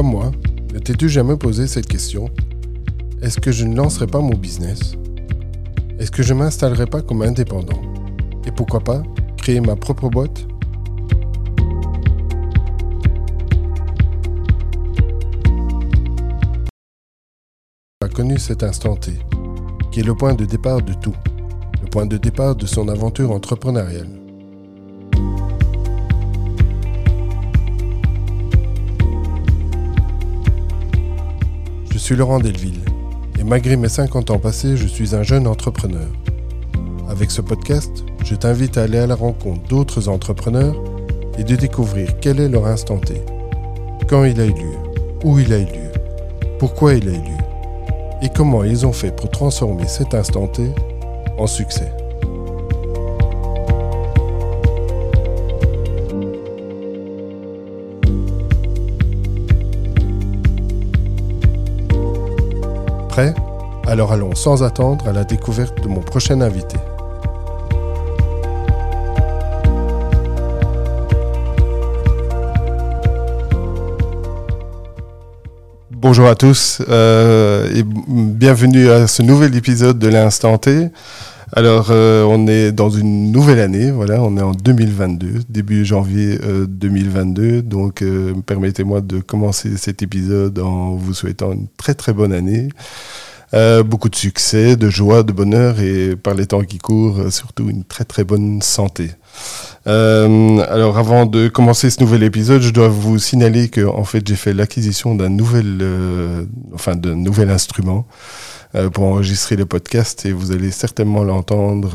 Comme moi, ne t'es-tu jamais posé cette question? Est-ce que je ne lancerai pas mon business? Est-ce que je m'installerai pas comme indépendant? Et pourquoi pas créer ma propre boîte? A connu cet instant T, qui est le point de départ de tout, le point de départ de son aventure entrepreneuriale. Suis Laurent Delville, et malgré mes 50 ans passés, je suis un jeune entrepreneur. Avec ce podcast, je t'invite à aller à la rencontre d'autres entrepreneurs et de découvrir quel est leur instant T, quand il a eu lieu, où il a eu lieu, pourquoi il a eu lieu et comment ils ont fait pour transformer cet instant T en succès. Prêt Alors allons sans attendre à la découverte de mon prochain invité. Bonjour à tous euh, et bienvenue à ce nouvel épisode de l'Instant T. Alors, euh, on est dans une nouvelle année, voilà, on est en 2022, début janvier 2022. Euh, donc, permettez-moi de commencer cet épisode en vous souhaitant une très très bonne année. beaucoup de succès, de joie, de bonheur et par les temps qui courent, surtout une très très bonne santé. Euh, alors avant de commencer ce nouvel épisode, je dois vous signaler que en fait j'ai fait l'acquisition d'un nouvel, euh, enfin d'un nouvel instrument euh, pour enregistrer le podcast et vous allez certainement l'entendre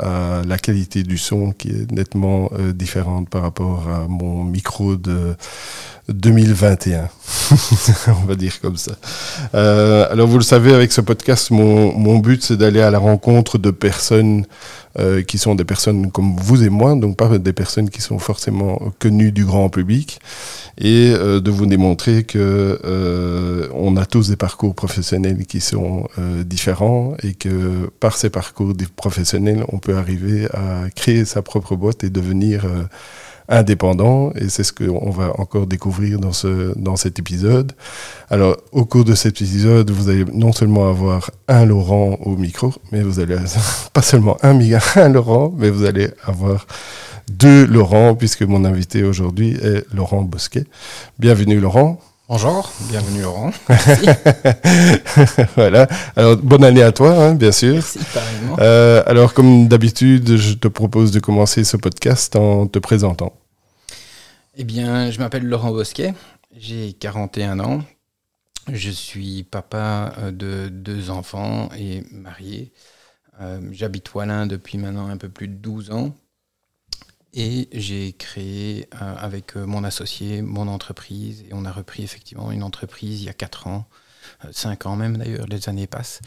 à la qualité du son qui est nettement différente par rapport à mon micro de 2021. On va dire comme ça. alors vous le savez, avec ce podcast, mon, mon but c'est d'aller à la rencontre de personnes euh, qui sont des personnes comme vous et moi, donc pas des personnes qui sont forcément connues du grand public, et euh, de vous démontrer que euh, on a tous des parcours professionnels qui sont différents et que par ces parcours professionnels, on peut arriver à créer sa propre boîte et devenir indépendant et c'est ce qu'on va encore découvrir dans, ce, dans cet épisode. Alors au cours de cet épisode, vous allez non seulement avoir un Laurent au micro, mais vous allez pas seulement un, Laurent, mais vous allez avoir deux Laurent puisque mon invité aujourd'hui est Laurent Bosquet. Bienvenue Laurent. Bonjour, bienvenue Laurent. voilà. Alors bonne année à toi, hein, bien sûr. Merci, euh, alors comme d'habitude, je te propose de commencer ce podcast en te présentant. Eh bien, je m'appelle Laurent Bosquet, j'ai 41 ans, je suis papa euh, de deux enfants et marié. Euh, j'habite Wallin depuis maintenant un peu plus de 12 ans. Et j'ai créé euh, avec euh, mon associé mon entreprise. Et on a repris effectivement une entreprise il y a 4 ans, 5 euh, ans même d'ailleurs, les années passent.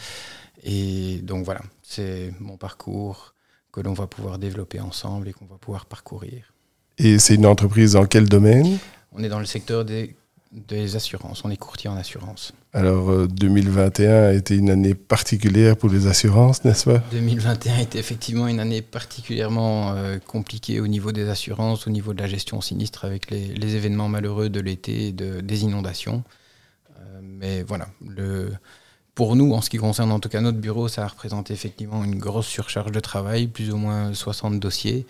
Et donc voilà, c'est mon parcours que l'on va pouvoir développer ensemble et qu'on va pouvoir parcourir. Et c'est une entreprise dans quel domaine? On est dans le secteur des des assurances. On est courtier en assurance. Alors 2021 euh, a été une année particulière pour les assurances, n'est-ce pas? 2021 était effectivement une année particulièrement euh, compliquée au niveau des assurances, au niveau de la gestion sinistre avec les, événements malheureux de l'été et de, des inondations. Euh, mais voilà, le, pour nous, en ce qui concerne en tout cas notre bureau, ça a représenté effectivement une grosse surcharge de travail, plus ou moins 60 dossiers.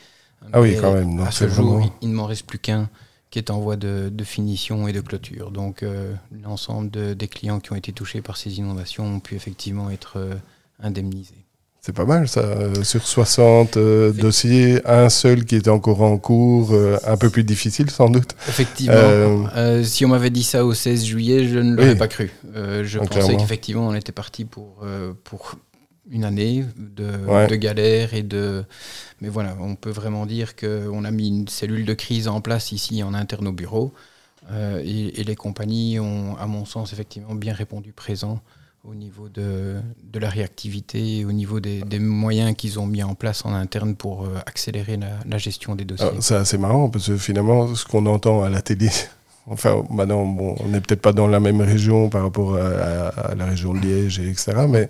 Ah oui, quand même. à ce jour, il ne m'en reste plus qu'un qui est en voie de, finition et de clôture. Donc euh, l'ensemble des clients qui ont été touchés par ces inondations ont pu effectivement être euh, indemnisés. C'est pas mal ça, euh, sur 60 dossiers, un seul qui était encore en cours, un peu plus difficile sans doute. Effectivement, si on m'avait dit ça au 16 juillet, je ne l'aurais pas cru. je pensais qu'effectivement on était parti pour, pour une année de, de, galère et de. Mais voilà, on peut vraiment dire qu'on a mis une cellule de crise en place ici en interne au bureau. Euh, et, les compagnies ont, à mon sens, effectivement bien répondu présent au niveau de, de la réactivité, au niveau des, des moyens qu'ils ont mis en place en interne pour euh, accélérer la, gestion des dossiers. C'est assez marrant parce que finalement, ce qu'on entend à la télé, enfin maintenant, bon, on n'est peut-être pas dans la même région par rapport à, à la région de Liège, etc. Mais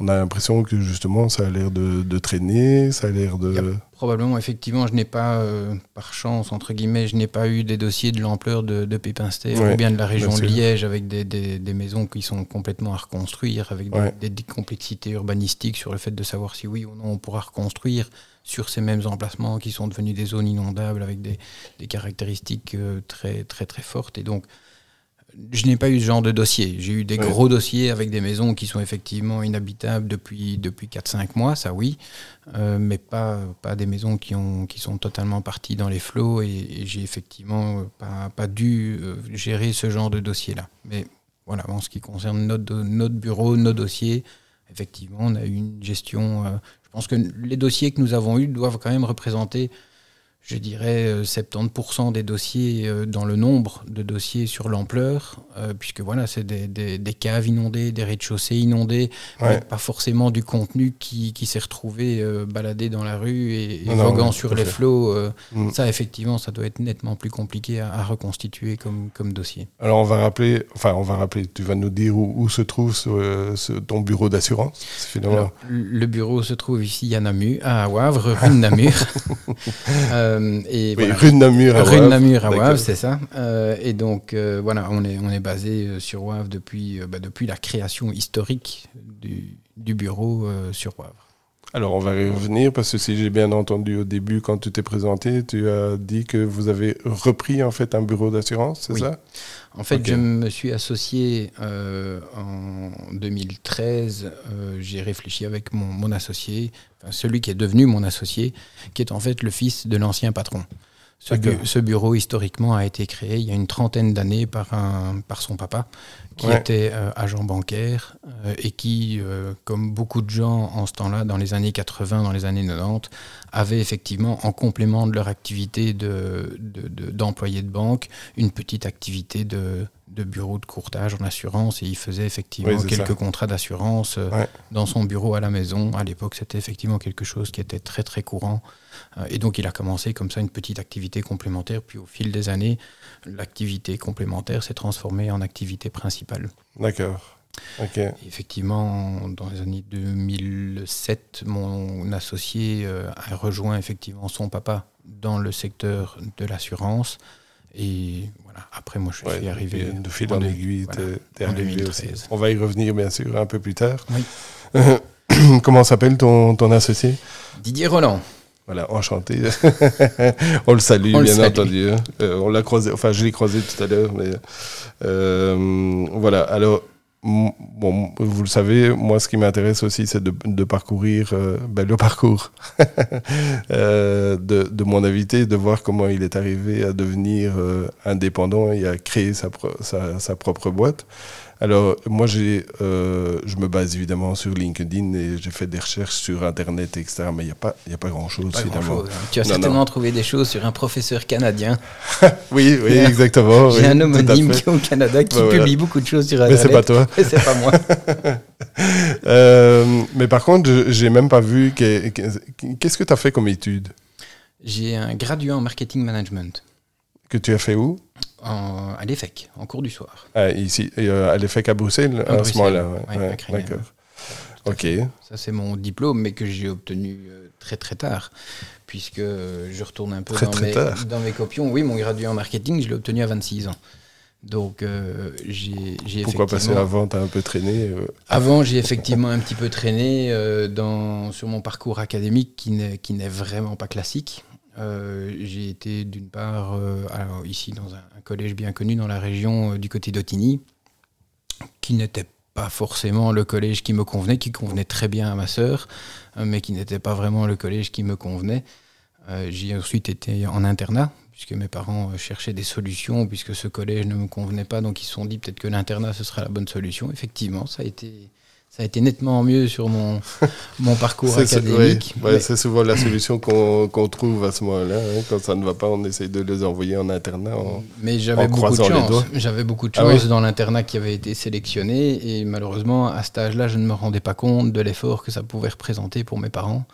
on a l'impression que justement ça a l'air de, traîner, ça a l'air de... probablement, effectivement, je n'ai pas, euh, par chance, entre guillemets, je n'ai pas eu des dossiers de l'ampleur de, de Pépinster ou bien de la région de Liège avec des, des, maisons qui sont complètement à reconstruire, avec des, des, complexités urbanistiques sur le fait de savoir si oui ou non on pourra reconstruire sur ces mêmes emplacements qui sont devenus des zones inondables avec des, caractéristiques euh, très, très, très fortes. Et donc, je n'ai pas eu ce genre de dossier. J'ai eu des gros dossiers avec des maisons qui sont effectivement inhabitables depuis, depuis 4-5 mois, ça oui, euh, mais pas, pas des maisons qui, ont, qui sont totalement parties dans les flots et, j'ai effectivement pas, pas dû euh, gérer ce genre de dossier-là. Mais voilà, en ce qui concerne notre, notre bureau, nos dossiers, effectivement, on a eu une gestion. Euh, je pense que les dossiers que nous avons eus doivent quand même représenter je dirais 70% euh, des dossiers euh, dans le nombre de dossiers sur l'ampleur, euh, puisque voilà, c'est des, des, caves inondées, des rez-de-chaussée inondés, pas forcément du contenu qui, qui s'est retrouvé baladé dans la rue et, voguant sur les flots. Mm. Ça, effectivement, ça doit être nettement plus compliqué à, reconstituer comme, comme dossier. Alors, on va rappeler, enfin, on va rappeler, tu vas nous dire où, se trouve ton bureau d'assurance Le bureau se trouve ici à Namur, à Wavre, rue de Namur. Euh, et rue de Namur à Rue de Namur à Wavre, c'est ça. Euh, et donc, euh, voilà, on est, on est basé sur Wavre depuis, bah, depuis la création historique du, du bureau sur Wavre. Alors, on va y revenir parce que si j'ai bien entendu au début, quand tu t'es présenté, tu as dit que vous avez repris en fait un bureau d'assurance, c'est ça? En fait, je me suis associé en 2013. j'ai réfléchi avec mon, mon associé celui qui est devenu mon associé, qui est en fait le fils de l'ancien patron. Ce, bureau, historiquement, a été créé il y a une trentaine d'années par, par son papa, qui était euh, agent bancaire euh, et qui, euh, comme beaucoup de gens en ce temps-là, dans les années 80, dans les années 90, avait effectivement, en complément de leur activité d'employé de, de, de banque, une petite activité de, de bureau de courtage en assurance et il faisait effectivement quelques contrats d'assurance dans son bureau à la maison. À l'époque, c'était effectivement quelque chose qui était très très courant. Euh, et donc, il a commencé comme ça une petite activité complémentaire. Puis au fil des années, l'activité complémentaire s'est transformée en activité principale. D'accord. Effectivement, dans les années 2007, mon associé euh, a rejoint effectivement son papa dans le secteur de l'assurance. Et voilà, après, moi, je suis arrivé. De fil en, aiguille, en 2013. On va y revenir, bien sûr, un peu plus tard. Oui. Comment s'appelle ton, ton associé? Didier Roland. Voilà, enchanté. on le salue, bien entendu. Hein. Euh, on l'a croisé, enfin, je l'ai croisé tout à l'heure, mais euh, voilà. Alors, bon, vous le savez, moi, ce qui m'intéresse aussi, c'est de, parcourir euh, ben, le parcours euh, de, mon invité, de voir comment il est arrivé à devenir indépendant et à créer sa, sa propre boîte. Alors, moi, j'ai, euh, je me base évidemment sur LinkedIn et j'ai fait des recherches sur Internet, etc. Mais il n'y a pas, y a pas grand-chose, finalement. Hein. Tu as certainement trouvé des choses sur un professeur canadien. oui, oui, exactement. J'ai un homonyme qui est au Canada qui publie beaucoup de choses sur Internet. Mais c'est pas toi. Mais c'est pas moi. euh, mais par contre, j'ai même pas vu. Qu'est-ce que tu as fait comme étude? J'ai un graduat en marketing management. Que tu as fait où? À l'EFEC, en cours du soir. Ah, ici, euh, à l'EFEC à Bruxelles, à, ce moment-là. D'accord. Ok. Ça, c'est mon diplôme, mais que j'ai obtenu euh, très très tard, puisque je retourne un peu dans, mes, dans, mes, copions. Oui, mon gradué en marketing, je l'ai obtenu à 26 ans. Donc, euh, j'ai Pourquoi passer avant T'as un peu traîné Avant, j'ai effectivement un petit peu traîné dans, sur mon parcours académique qui n'est vraiment pas classique. Euh, j'ai été d'une part euh, ici dans un, collège bien connu dans la région euh, du côté d'Otigny, qui n'était pas forcément le collège qui me convenait, qui convenait très bien à ma sœur, mais qui n'était pas vraiment le collège qui me convenait. j'ai ensuite été en internat, puisque mes parents cherchaient des solutions, puisque ce collège ne me convenait pas, donc ils se sont dit peut-être que l'internat ce sera la bonne solution. Effectivement, ça a été ça a été nettement mieux sur mon, mon parcours académique. C'est souvent la solution qu'on trouve à ce moment-là. Hein. Quand ça ne va pas, on essaye de les envoyer en internat. Mais j'avais beaucoup, de chance. J'avais beaucoup de chance dans l'internat qui avait été sélectionné. Et malheureusement, à cet âge-là, je ne me rendais pas compte de l'effort que ça pouvait représenter pour mes parents.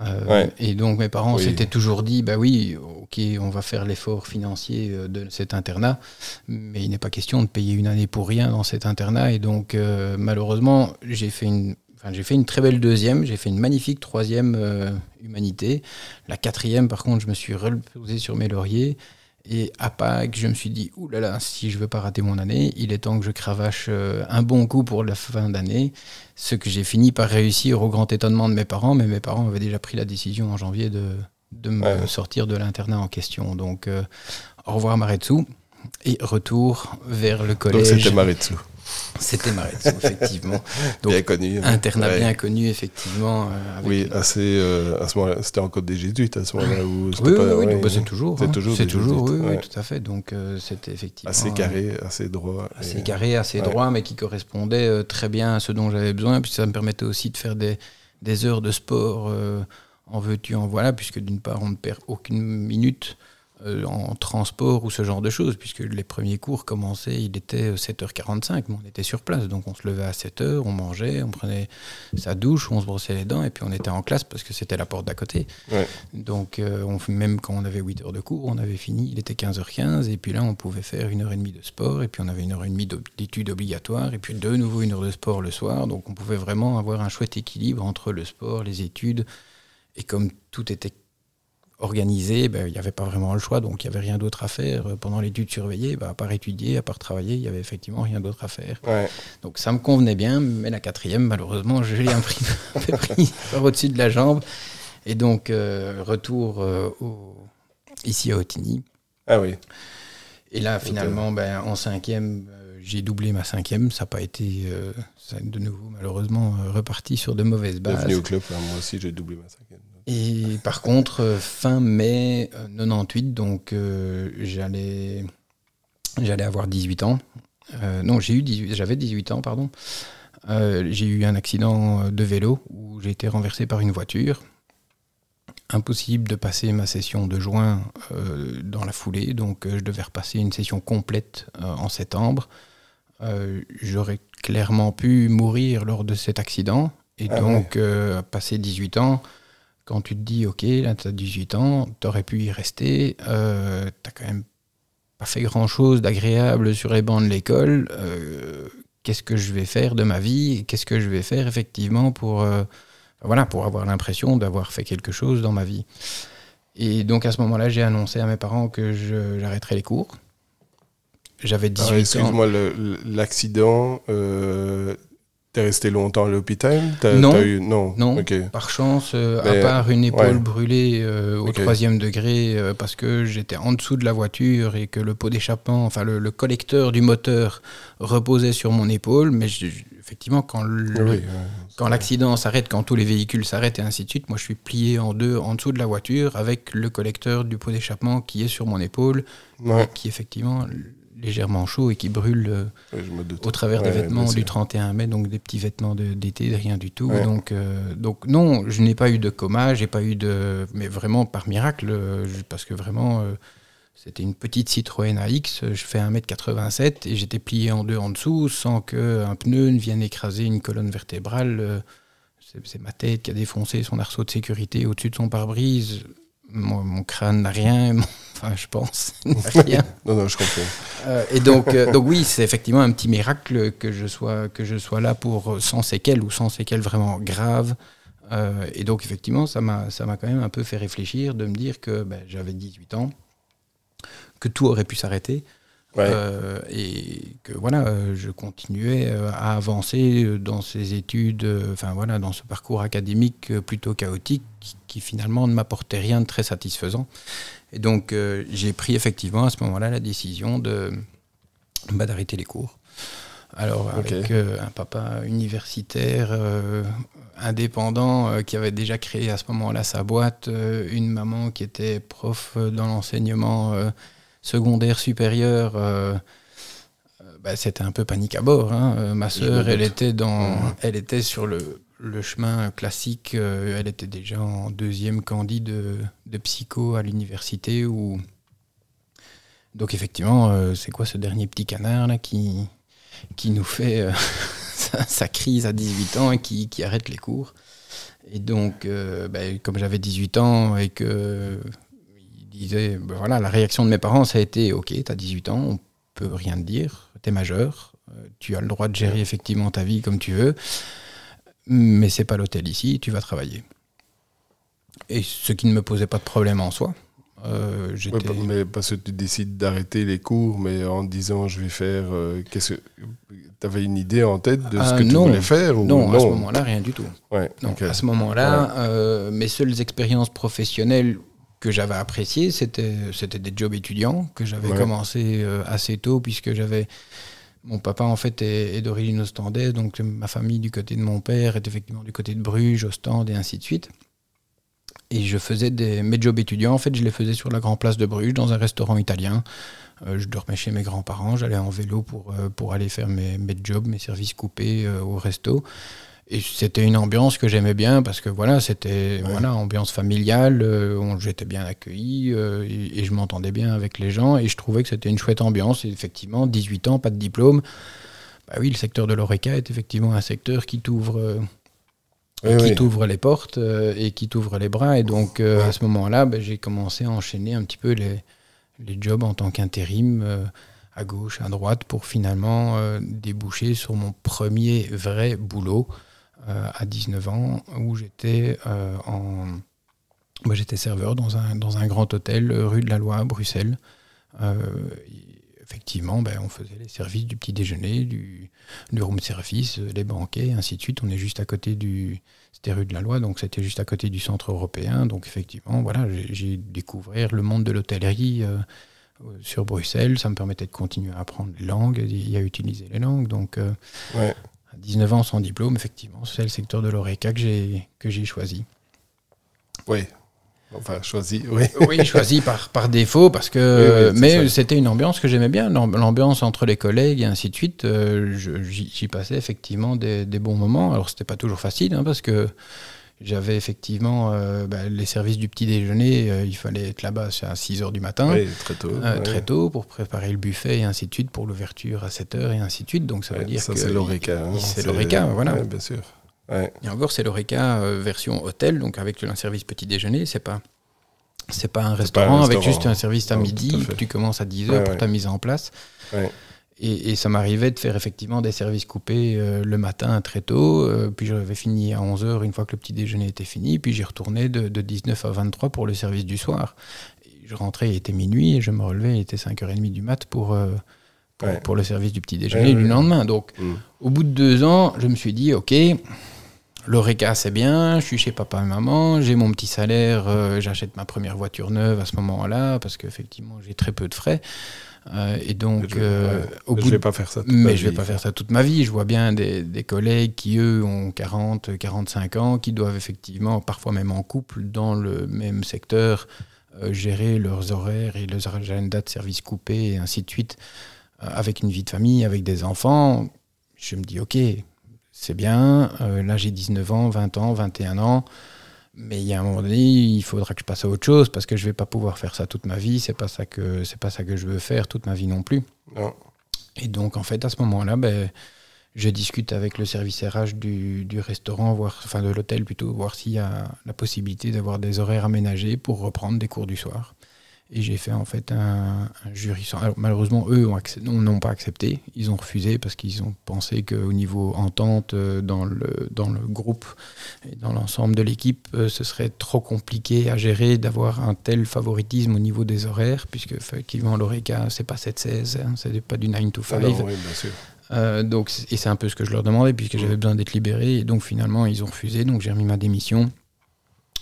Euh, et donc mes parents s'étaient toujours dit, bah oui, ok, on va faire l'effort financier euh, de cet internat, mais il n'est pas question de payer une année pour rien dans cet internat. Et donc euh, malheureusement, j'ai fait une, Enfin, j'ai fait une très belle deuxième, j'ai fait une magnifique troisième euh, humanité. La quatrième, par contre, je me suis reposé sur mes lauriers. Et à Pâques, je me suis dit, oulala, là là, si je veux pas rater mon année, il est temps que je cravache euh, un bon coup pour la fin d'année. Ce que j'ai fini par réussir au grand étonnement de mes parents, mais mes parents avaient déjà pris la décision en janvier de, de me sortir de l'internat en question. Donc, euh, au revoir Maretsu et retour vers le collège. Donc c'était Maretsu. C'était Maretsu, effectivement. Donc, bien connu. Internat bien connu, effectivement. Euh, oui, assez, euh, à ce moment-là, c'était encore des jésuites à ce moment-là. Où oui, pas, oui, oui bah, c'est toujours. C'est hein. toujours, c'est toujours oui, oui, tout à fait. Donc c'était effectivement. Assez carré, assez droit. Assez carré, assez droit, mais qui correspondait très bien à ce dont j'avais besoin. Puis ça me permettait aussi de faire des, des heures de sport en veux-tu, en voilà, puisque d'une part, on ne perd aucune minute euh, en transport ou ce genre de choses, puisque les premiers cours commençaient, il était 7h45, mais on était sur place, donc on se levait à 7h, on mangeait, on prenait sa douche, on se brossait les dents, et puis on était en classe parce que c'était la porte d'à côté. Donc euh, on, même quand on avait 8 heures de cours, on avait fini, il était 15h15, et puis là on pouvait faire une heure et demie de sport, et puis on avait une heure et demie d'études obligatoires, et puis de nouveau une heure de sport le soir, donc on pouvait vraiment avoir un chouette équilibre entre le sport, les études, et comme tout était organisé, ben, il n'y avait pas vraiment le choix, donc il n'y avait rien d'autre à faire. Pendant l'étude surveillée, ben, à part étudier, à part travailler, il n'y avait effectivement rien d'autre à faire. Donc ça me convenait bien, mais la quatrième, malheureusement, je l'ai pris par au-dessus de la jambe. Et donc, euh, retour euh, ici à Otigny. Ah oui. Et là, finalement, ben, en cinquième, euh, j'ai doublé ma cinquième. Ça n'a pas été, de nouveau, malheureusement, reparti sur de mauvaises bases. Bienvenue au club, moi aussi, j'ai doublé ma cinquième. Et par contre, euh, fin mai 98, euh, donc euh, j'allais j'allais avoir 18 ans. non, j'ai eu j'avais 18 ans, pardon. j'ai eu un accident de vélo où j'ai été renversé par une voiture. Impossible de passer ma session de juin dans la foulée, donc je devais repasser une session complète en septembre. J'aurais clairement pu mourir lors de cet accident, et ah donc passer 18 ans, quand tu te dis, ok, là, tu as 18 ans, tu aurais pu y rester, euh, tu quand même pas fait grand-chose d'agréable sur les bancs de l'école, euh, qu'est-ce que je vais faire de ma vie Qu'est-ce que je vais faire effectivement pour, euh, voilà, pour avoir l'impression d'avoir fait quelque chose dans ma vie Et donc à ce moment-là, j'ai annoncé à mes parents que j'arrêterais les cours. J'avais 18 ans. Excuse-moi, l'accident, T'es resté longtemps à l'hôpital? Non, eu... non, non. Par chance, euh, à part une épaule brûlée euh, au troisième degré euh, parce que j'étais en dessous de la voiture et que le pot d'échappement, enfin le, collecteur du moteur reposait sur mon épaule. Mais effectivement, quand quand l'accident s'arrête, quand tous les véhicules s'arrêtent et ainsi de suite, moi je suis plié en deux en dessous de la voiture avec le collecteur du pot d'échappement qui est sur mon épaule, qui effectivement légèrement chaud et qui brûle euh, au travers des vêtements du 31 mai, donc des petits vêtements d'été, rien du tout. Donc, euh, donc non, je n'ai pas eu de coma, j'ai pas eu de, mais vraiment par miracle, euh, parce que vraiment c'était une petite Citroën AX, je fais 1m87 et j'étais plié en deux en dessous sans qu'un pneu ne vienne écraser une colonne vertébrale. C'est ma tête qui a défoncé son arceau de sécurité au-dessus de son pare-brise. Mon, crâne n'a rien, enfin je pense, rien. non, non, je comprends. Euh, et donc, euh, donc oui, c'est effectivement un petit miracle que je sois, que je sois là pour sans séquelles ou sans séquelles vraiment graves. Euh, et donc effectivement, ça m'a quand même un peu fait réfléchir de me dire que ben, j'avais 18 ans, que tout aurait pu s'arrêter. Et que voilà, je continuais à avancer dans ces études, enfin voilà, dans ce parcours académique plutôt chaotique qui, qui finalement ne m'apportait rien de très satisfaisant. Et donc, euh, j'ai pris effectivement à ce moment-là la décision de bah, d'arrêter les cours. Alors, avec euh, un papa universitaire euh, indépendant qui avait déjà créé à ce moment-là sa boîte, une maman qui était prof dans l'enseignement secondaire supérieur. Bah, c'était un peu panique à bord. Hein. Ma sœur, elle était, dans, elle était sur le, le chemin classique, euh, elle était déjà en deuxième candid de, psycho à l'université. Où... Donc effectivement, euh, c'est quoi ce dernier petit canard là qui, qui nous fait euh, sa, crise à 18 ans et qui, arrête les cours? Et donc, ben, comme j'avais 18 ans et que ben voilà, la réaction de mes parents, ça a été, ok, tu as 18 ans, on peut rien te dire, tu es majeur, tu as le droit de gérer effectivement ta vie comme tu veux mais c'est pas l'hôtel ici, tu vas travailler. Et ce qui ne me posait pas de problème en soi. Euh, ouais, mais parce que tu décides d'arrêter les cours, mais en disant je vais faire. Euh, qu'est-ce que tu avais une idée en tête de ce que tu voulais faire ou non, à ce moment-là, rien du tout. Ouais, à ce moment-là, mes seules expériences professionnelles que j'avais appréciées, c'était c'était des jobs étudiants que j'avais commencé assez tôt puisque j'avais mon papa, en fait, est, d'origine ostendaise, donc ma famille du côté de mon père est effectivement du côté de Bruges, Ostende et ainsi de suite. Et je faisais des, mes jobs étudiants, en fait, je les faisais sur la Grand Place de Bruges, dans un restaurant italien. Euh, je dormais chez mes grands-parents, j'allais en vélo pour, euh, pour aller faire mes, mes jobs, mes services coupés euh, au resto. Et c'était une ambiance que j'aimais bien parce que voilà, c'était voilà, ambiance familiale, euh, j'étais bien accueilli euh, et, je m'entendais bien avec les gens et je trouvais que c'était une chouette ambiance. Et effectivement, 18 ans, pas de diplôme. Bah oui, le secteur de l'ORECA est effectivement un secteur qui t'ouvre qui t'ouvre les portes euh, et qui t'ouvre les bras. Et donc à ce moment-là, bah, j'ai commencé à enchaîner un petit peu les, les jobs en tant qu'intérim à gauche, à droite, pour finalement déboucher sur mon premier vrai boulot. Euh, à 19 ans où j'étais euh, en moi, j'étais serveur dans un, dans un grand hôtel euh, rue de la Loi à Bruxelles. effectivement, ben, on faisait les services du petit déjeuner, du, du room service, les banquets, ainsi de suite. On est juste à côté du. C'était rue de la Loi, donc c'était juste à côté du centre européen. Donc effectivement, voilà, j'ai découvert le monde de l'hôtellerie sur Bruxelles. Ça me permettait de continuer à apprendre les langues et à utiliser les langues. Donc. 19 ans sans diplôme, effectivement, c'est le secteur de l'ORECA que j'ai, que j'ai choisi. Oui. Enfin, choisi, oui. oui, choisi par, par défaut, parce que. mais c'était une ambiance que j'aimais bien, l'ambiance entre les collègues et ainsi de suite. Euh, j'y, passais effectivement des, des, bons moments. Alors, c'était pas toujours facile, hein, parce que j'avais effectivement euh, bah, les services du petit déjeuner, euh, il fallait être là-bas à 6 h du matin. Oui, très tôt. Euh, très tôt pour préparer le buffet et ainsi de suite, pour l'ouverture à 7 h et ainsi de suite. Donc ça veut dire ça, que. C'est l'ORECA. Hein, c'est l'ORECA, voilà. bien sûr. Et encore, c'est l'ORECA version hôtel, donc avec un service petit déjeuner, c'est pas. C'est pas un restaurant avec juste un service à midi, tu commences à 10 h pour ta mise en place. Et, ça m'arrivait de faire effectivement des services coupés euh, le matin très tôt, euh, puis j'avais fini à 11h une fois que le petit déjeuner était fini, puis j'y retournais de, 19 à 23 pour le service du soir. je rentrais, il était minuit, et je me relevais, il était 5h30 du mat pour, euh, pour, le service du petit déjeuner du lendemain. Donc mm. au bout de deux ans, je me suis dit, ok, l'ORECA c'est bien, je suis chez papa et maman, j'ai mon petit salaire, j'achète ma première voiture neuve à ce moment-là, parce qu'effectivement j'ai très peu de frais. Euh, et donc, je, euh, au bout vais pas faire ça. Toute mais ma je vais pas faire ça toute ma vie. Je vois bien des, des, collègues qui eux ont 40, 45 ans, qui doivent effectivement, parfois même en couple, dans le même secteur, euh, gérer leurs horaires et leurs agendas de services coupés et ainsi de suite, avec une vie de famille, avec des enfants. Je me dis, ok, c'est bien. là, j'ai 19 ans, 20 ans, 21 ans. Mais il y a un moment donné, il faudra que je passe à autre chose parce que je vais pas pouvoir faire ça toute ma vie. C'est pas ça que c'est pas ça que je veux faire toute ma vie non plus. Et donc en fait à ce moment-là, ben, je discute avec le service RH du, du restaurant, voir, enfin de l'hôtel plutôt, voir s'il y a la possibilité d'avoir des horaires aménagés pour reprendre des cours du soir. Et j'ai fait en fait un, jury Alors, malheureusement, eux n'ont pas accepté. Ils ont refusé parce qu'ils ont pensé qu'au niveau entente euh, dans le, dans le groupe et dans l'ensemble de l'équipe, euh, ce serait trop compliqué à gérer d'avoir un tel favoritisme au niveau des horaires, puisque effectivement, l'ORECA, c'est pas 7-16, hein, c'est pas du 9 to 5. Ah oui, bien sûr. Euh, donc, et c'est un peu ce que je leur demandais, puisque j'avais besoin d'être libéré. Et donc, finalement, ils ont refusé. Donc, j'ai remis ma démission.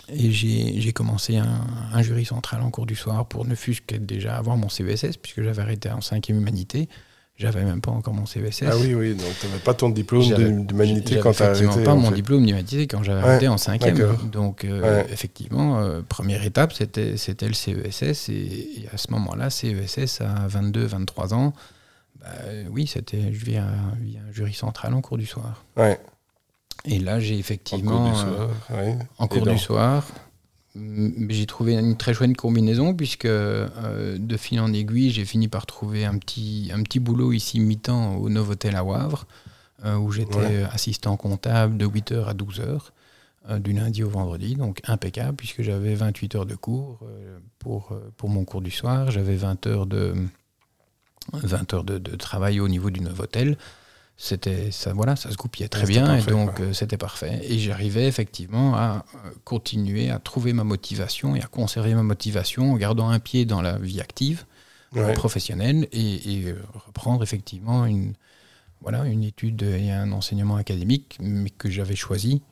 Et j'ai commencé un, jury central en cours du soir pour ne fût-ce que déjà avoir mon CVSS, puisque j'avais arrêté en 5e humanité. J'avais même pas encore mon CVSS. Ah oui, oui, donc tu n'avais pas ton diplôme d'humanité quand tu as arrêté. pas mon diplôme d'humanité quand j'avais arrêté en 5e. Donc, euh, effectivement, euh, première étape, c'était le CESS. Et, à ce moment-là, CESS à 22, 23 ans, bah, oui, c'était via, via un jury central en cours du soir. Ouais. Et là, j'ai effectivement. En cours du soir. Euh, en cours du soir. J'ai trouvé une très chouette combinaison puisque euh, de fil en aiguille, j'ai fini par trouver un petit, un petit boulot ici mi-temps au Novotel à Wavre, euh, où j'étais assistant comptable de 8h à 12h, du lundi au vendredi, donc impeccable puisque j'avais 28 heures de cours pour, pour mon cours du soir, j'avais 20 heures de, 20 heures de, de travail au niveau du Novotel c'était ça voilà ça se goupillait très bien et donc euh, c'était parfait. Et j'arrivais effectivement à euh, continuer à trouver ma motivation et à conserver ma motivation en gardant un pied dans la vie active professionnelle et, reprendre effectivement une voilà une étude et un enseignement académique mais que j'avais choisi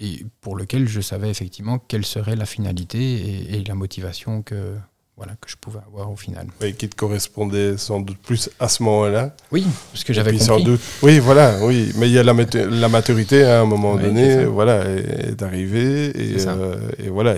et pour lequel je savais effectivement quelle serait la finalité et la motivation que voilà, que je pouvais avoir au final. Oui, qui te correspondait sans doute plus à ce moment-là. Oui, parce que j'avais compris. Sans doute, oui, voilà, oui. Mais il y a la, la maturité à un moment donné, voilà, est, arrivée et, euh, et, voilà.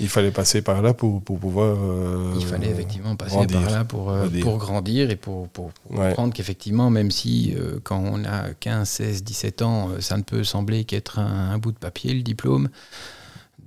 il fallait passer par là pour, pour pouvoir. Euh, il fallait effectivement passer par là pour, euh, pour grandir et pour, pour, comprendre qu'effectivement, même si quand on a 15, 16, 17 ans, ça ne peut sembler qu'être un, un, bout de papier, le diplôme,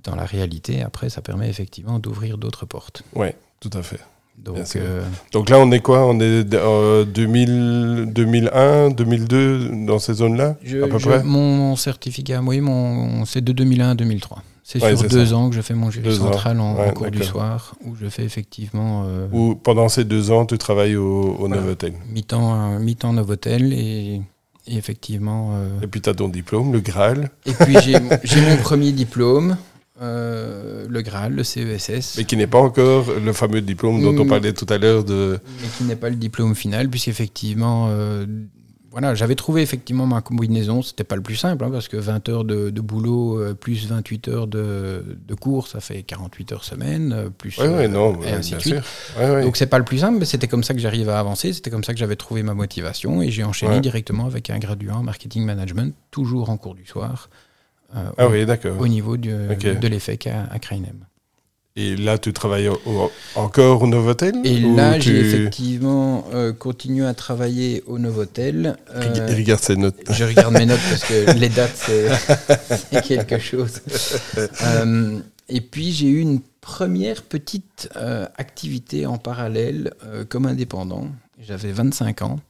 dans la réalité, après, ça permet effectivement d'ouvrir d'autres portes. Oui, tout à fait. Donc, euh, Donc là, on est quoi? On est euh, 2000, 2001, 2002, dans ces zones-là, à peu près? Mon certificat, oui, mon, c'est de 2001 à 2003. C'est sur deux ans que je fais mon jury central en, cours du soir, où je fais effectivement... Euh, où pendant ces deux ans, tu travailles au, au Novotel Mi-temps mi Novotel et et effectivement. Euh, et puis tu as ton diplôme, le Graal. Et puis j'ai mon premier diplôme euh, le Graal, le CESS. Mais qui n'est pas encore le fameux diplôme dont on mm. parlait tout à l'heure. De... Mais qui n'est pas le diplôme final, puisqu'effectivement, euh, voilà, j'avais trouvé effectivement ma combinaison. C'était pas le plus simple, hein, parce que 20 heures de, boulot euh, plus 28 heures de, cours, ça fait 48 heures semaine, plus. Oui, non, et ainsi de suite. Donc c'est pas le plus simple, mais c'était comme ça que j'arrivais à avancer. C'était comme ça que j'avais trouvé ma motivation. Et j'ai enchaîné directement avec un graduat en marketing management, toujours en cours du soir. Euh, ah au, oui, d'accord. Au niveau du, de l'EFEC à, à Et là, tu travailles encore au Novotel Et là, j'ai effectivement euh, continué à travailler au Novotel. Euh, regarde ses notes. Je regarde mes notes parce que les dates, c'est quelque chose. Euh, et puis, j'ai eu une première petite activité en parallèle comme indépendant. J'avais 25 ans.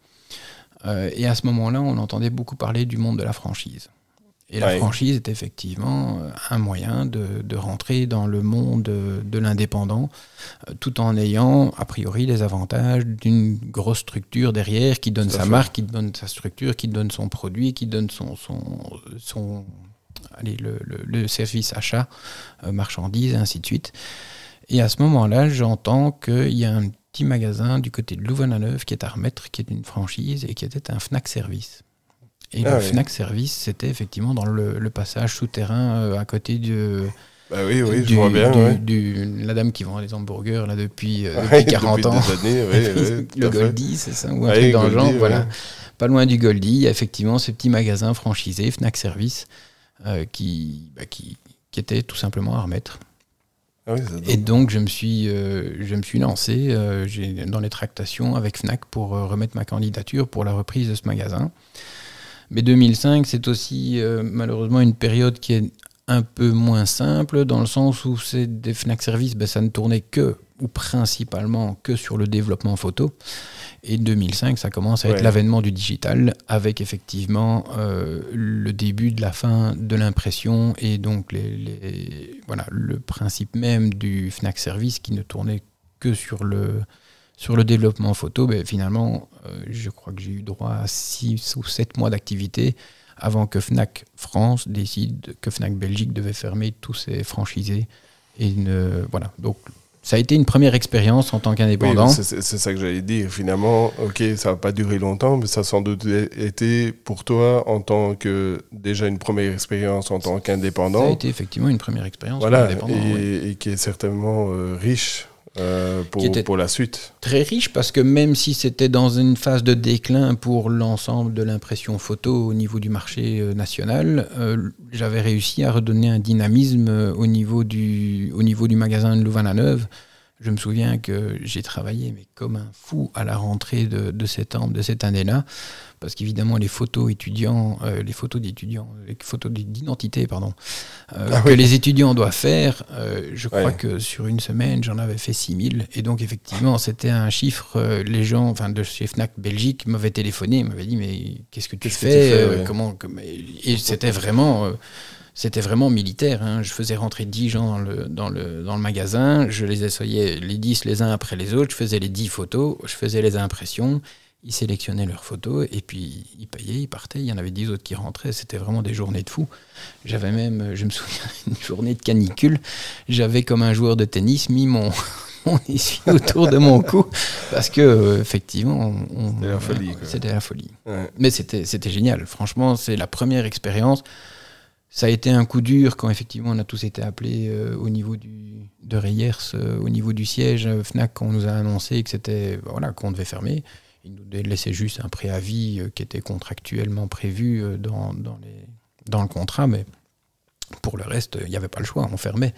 et à ce moment-là, on entendait beaucoup parler du monde de la franchise. Et la franchise est effectivement euh, un moyen de, rentrer dans le monde de, l'indépendant, euh, tout en ayant a priori les avantages d'une grosse structure derrière qui donne sa marque, qui donne sa structure, qui donne son produit, qui donne son, son, son allez, le, service achat, euh, marchandises, et ainsi de suite. Et à ce moment-là, j'entends qu'il y a un petit magasin du côté de Louvain-la-Neuve qui est à remettre, qui est une franchise et qui était un Fnac Service. Et ah le Fnac Service, c'était effectivement dans le, passage souterrain euh, à côté de. Bah oui, oui, je vois bien. Du, la dame qui vend les hamburgers là, depuis, 40 euh, ans. le Goldie, c'est ça Ou un truc dans le genre, voilà. Pas loin du Goldie, il y a effectivement ce petit magasin franchisé, Fnac Service, euh, qui, bah, qui, qui, était tout simplement à remettre. Ah et donc, je me suis, je me suis lancé dans les tractations avec Fnac pour remettre ma candidature pour la reprise de ce magasin. Mais 2005, c'est aussi euh, malheureusement une période qui est un peu moins simple, dans le sens où c'est des Fnac Service, ben, ça ne tournait que, ou principalement que sur le développement photo. Et 2005, ça commence à être l'avènement du digital, avec effectivement euh, le début de la fin de l'impression et donc les, voilà, le principe même du Fnac Service qui ne tournait que sur le, sur le développement photo, ben, finalement, euh, je crois que j'ai eu droit à 6 ou 7 mois d'activité avant que Fnac France décide que Fnac Belgique devait fermer tous ses franchisés. Et voilà. Donc, ça a été une première expérience en tant qu'indépendant. c'est ça que j'allais dire. Finalement, ok, ça n'a pas duré longtemps, mais ça a sans doute été pour toi en tant que déjà une première expérience en tant qu'indépendant. Ça a été effectivement une première expérience. Voilà, et, qui est certainement euh, riche euh, pour, pour, la suite. Très riche parce que même si c'était dans une phase de déclin pour l'ensemble de l'impression photo au niveau du marché euh, national, euh, j'avais réussi à redonner un dynamisme au niveau du, au niveau du magasin de Louvain-la-Neuve je me souviens que j'ai travaillé mais comme un fou à la rentrée de, de septembre de cette année-là, parce qu'évidemment les photos étudiants, euh, les photos d'étudiants, les photos d'identité, pardon, euh, ah que les étudiants doivent faire, euh, je crois que sur une semaine j'en avais fait 6000, et donc effectivement c'était un chiffre, les gens, enfin de chez Fnac Belgique m'avaient téléphoné, m'avaient dit mais qu'est-ce que tu fais, comment, et c'était vraiment c'était vraiment militaire. Hein. Je faisais rentrer 10 gens dans le, dans, le, dans le magasin, je les essayais les 10 les uns après les autres, je faisais les 10 photos, je faisais les impressions. Ils sélectionnaient leurs photos et puis ils payaient, ils partaient. Il y en avait dix autres qui rentraient. C'était vraiment des journées de fou. J'avais même, je me souviens, une journée de canicule. J'avais comme un joueur de tennis mis mon, mon essuie autour de mon cou parce que euh, effectivement, C'était la folie. C'était la folie. Ouais. Mais c'était c'était génial. Franchement, c'est la première expérience. Ça a été un coup dur quand effectivement on a tous été appelés euh, au niveau du, de Reyers, euh, au niveau du siège euh, Fnac, on nous a annoncé que c'était voilà qu'on devait fermer. Ils nous laissaient juste un préavis euh, qui était contractuellement prévu euh, dans, dans, les, dans le contrat, mais pour le reste, il n'y avait pas le choix, on fermait.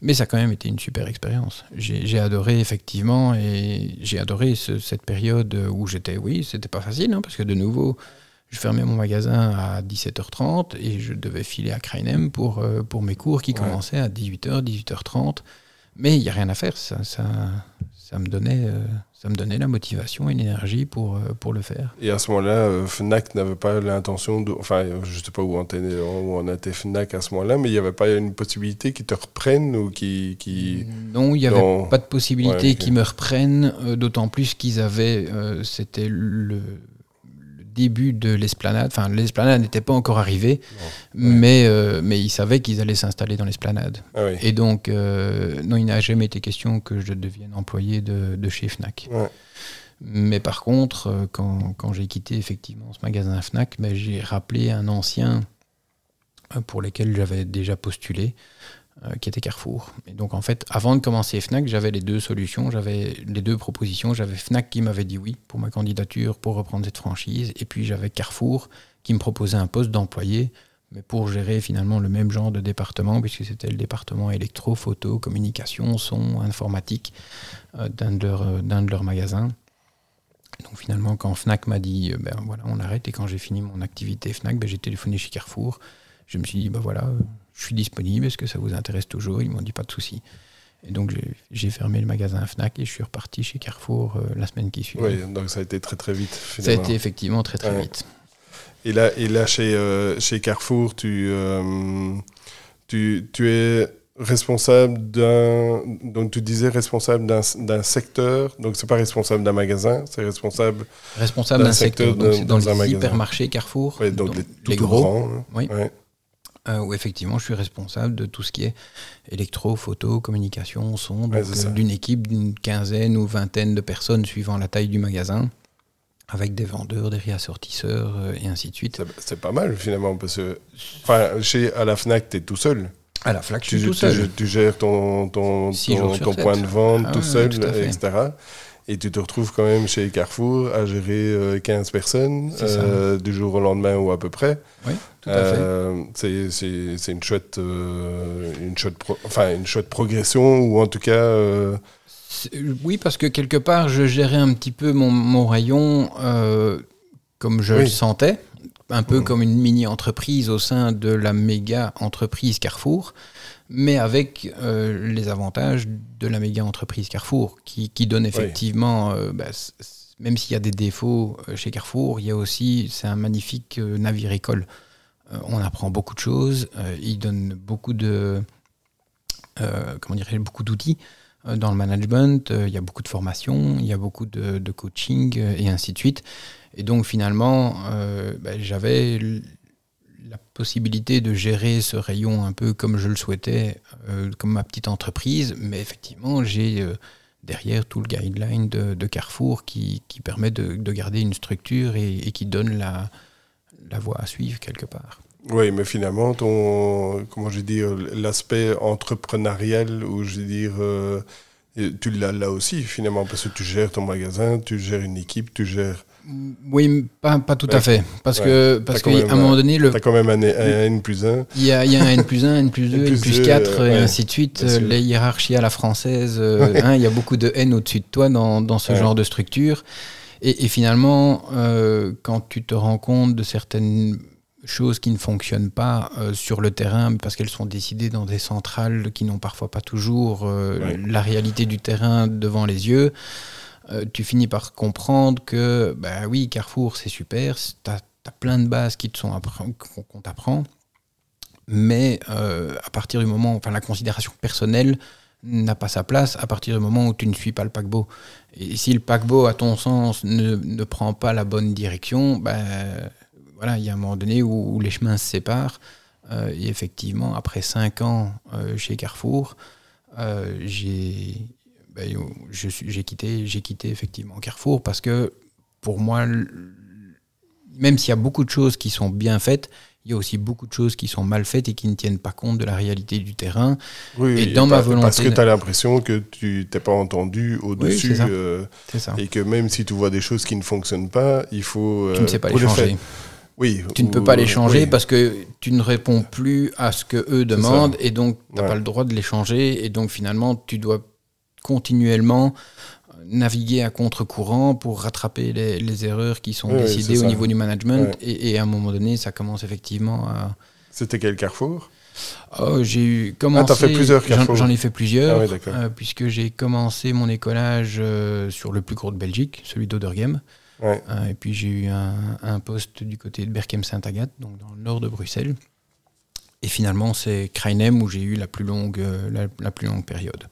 Mais ça a quand même été une super expérience. J'ai adoré effectivement et j'ai adoré ce- cette période où j'étais, oui, c'était pas facile hein, parce que de nouveau, je fermais mon magasin à 17h30 et je devais filer à Krainem pour, euh, pour mes cours qui Ouais. commençaient à 18h, 18h30. Mais il n'y a rien à faire, ça, ça, ça, me donnait, euh, ça me donnait la motivation et l'énergie pour, euh, pour le faire. Et à ce moment-là, euh, Fnac n'avait pas l'intention de. Enfin, je sais pas où on était, où on était Fnac à ce moment-là, mais il n'y avait pas une possibilité qu'ils te reprennent ou qui. qui... Non, il n'y avait Non. pas de possibilité Ouais, qu'ils me reprennent, euh, d'autant plus qu'ils avaient, euh, c'était le début de l'esplanade, enfin l'esplanade n'était pas encore arrivée, mais, euh, mais ils savaient qu'ils allaient s'installer dans l'esplanade. Ah oui. Et donc, euh, non, il n'a jamais été question que je devienne employé de, de chez Fnac. Ouais. Mais par contre, euh, quand, quand j'ai quitté effectivement ce magasin Fnac, ben, j'ai rappelé un ancien pour lequel j'avais déjà postulé, qui était Carrefour. Et donc en fait, avant de commencer Fnac, j'avais les deux solutions, j'avais les deux propositions. J'avais Fnac qui m'avait dit oui pour ma candidature pour reprendre cette franchise, et puis j'avais Carrefour qui me proposait un poste d'employé, mais pour gérer finalement le même genre de département, puisque c'était le département électro, photo, communication, son, informatique euh, d'un de, leurs, euh, leurs magasins. Donc finalement, quand Fnac m'a dit, euh, ben voilà, on arrête, et quand j'ai fini mon activité Fnac, ben, j'ai téléphoné chez Carrefour. Je me suis dit, ben voilà, euh, je suis disponible, est-ce que ça vous intéresse toujours? Ils m'ont dit, pas de souci. Et donc j'ai- fermé le magasin Fnac et je suis reparti chez Carrefour euh, la semaine qui suit. Oui, donc ça a été très très vite. Ça a été effectivement très très Ouais. vite. Et là, et là chez, euh, chez Carrefour, tu, euh, tu, tu es responsable d'un. Donc tu disais responsable d'un secteur. Donc c'est pas responsable d'un magasin, c'est responsable. Responsable D'un secteur, secteur donc de- dans, dans les hypermarchés Carrefour, Ouais, donc les, tout, les tout gros, grands, hein. Oui. Ouais. Euh, où effectivement je suis responsable de tout ce qui est électro, photo, communication, son, Ouais, euh, d'une équipe d'une quinzaine ou vingtaine de personnes suivant la taille du magasin, avec des vendeurs, des réassortisseurs euh, et ainsi de suite. C'est- pas mal finalement parce que. Chez, à la Fnac, tu es tout seul. À la je Tu, suis tout seul. tu gères ton, ton, ton, point de vente Ah tout seul, tout etc. Et tu te retrouves quand même chez Carrefour à gérer euh, 15 personnes C'est ça. euh, du jour au lendemain ou à peu près. Oui, tout à fait. Euh, c'est- une chouette, euh, une chouette, pro- enfin une chouette progression ou en tout cas, euh, Oui, parce que quelque part, je gérais un petit peu mon, mon rayon euh, comme je Oui. le sentais, un peu Mhm. comme une mini-entreprise au sein de la méga-entreprise Carrefour, mais avec euh, les avantages de la méga-entreprise Carrefour, qui, qui donne effectivement, euh, bah, même s'il y a des défauts euh, chez Carrefour, il y a aussi, c'est un magnifique navire école. On apprend beaucoup de choses, il donne beaucoup de, comment dirais beaucoup d'outils dans le management, il y a beaucoup de formation, il y a beaucoup de, de coaching et ainsi de suite. Et donc finalement, euh, bah, j'avais possibilité de gérer ce rayon un peu comme je le souhaitais, euh, comme ma petite entreprise, mais effectivement, j'ai euh, derrière tout le guideline de, Carrefour qui, qui permet de, de garder une structure et, qui donne la, la voie à suivre quelque part. oui, mais finalement ton, comment je dire, l'aspect entrepreneurial ou je dire, euh, tu l'as là aussi finalement parce que tu gères ton magasin, tu gères une équipe, tu gères, Oui, pas, pas tout à fait. Parce Ouais. que parce T'as qu'à un moment donné, le, t'as quand même un, N plus 1. Il y a, y a un N plus 1, N plus 2, N N plus plus deux, 4, euh, et ouais, ainsi de suite. Les hiérarchies à la française, euh, hein, il y a beaucoup de N au-dessus de toi dans, dans ce genre de structure. Et, et finalement, euh, quand tu te rends compte de certaines choses qui ne fonctionnent pas euh, sur le terrain, parce qu'elles sont décidées dans des centrales qui n'ont parfois pas toujours la réalité du terrain devant les yeux, euh, tu finis par comprendre que, bah oui, Carrefour, c'est super, tu as, plein de bases qu'on t'apprend, mais euh, à partir du moment, enfin la considération personnelle n'a pas sa place à partir du moment où tu ne suis pas le paquebot. Et si le paquebot, à ton sens, ne, ne prend pas la bonne direction, ben, voilà, il y a un moment donné où, les chemins se séparent. Euh, et effectivement, après cinq ans chez Carrefour, j'ai ben, j'ai quitté, quitté effectivement Carrefour parce que pour moi, même s'il y a beaucoup de choses qui sont bien faites, il y a aussi beaucoup de choses qui sont mal faites et qui ne tiennent pas compte de la réalité du terrain. Oui, et dans ma volonté. Parce que tu as l'impression que tu t'es pas entendu au-dessus. Euh, et que même si tu vois des choses qui ne fonctionnent pas, il faut. tu ne sais pas les changer. Oui, tu ne peux pas les changer parce que tu ne réponds plus à ce que eux demandent et donc tu n'as pas le droit de les changer et donc finalement tu dois continuellement naviguer à contre-courant pour rattraper les, erreurs qui sont décidées au niveau du management. Et, à un moment donné, ça commence effectivement à. C'était quel carrefour? Oh, J'ai eu commencé. Ah, fait plusieurs carrefours J'en ai fait plusieurs, ah euh, puisque j'ai commencé mon écolage euh, sur le plus gros de Belgique, celui d'Odergem. Euh, et puis j'ai eu un, poste du côté de Berkem-Saint-Agathe, donc dans le nord de Bruxelles. Et finalement, c'est Krainem où j'ai eu la plus longue, la plus longue période.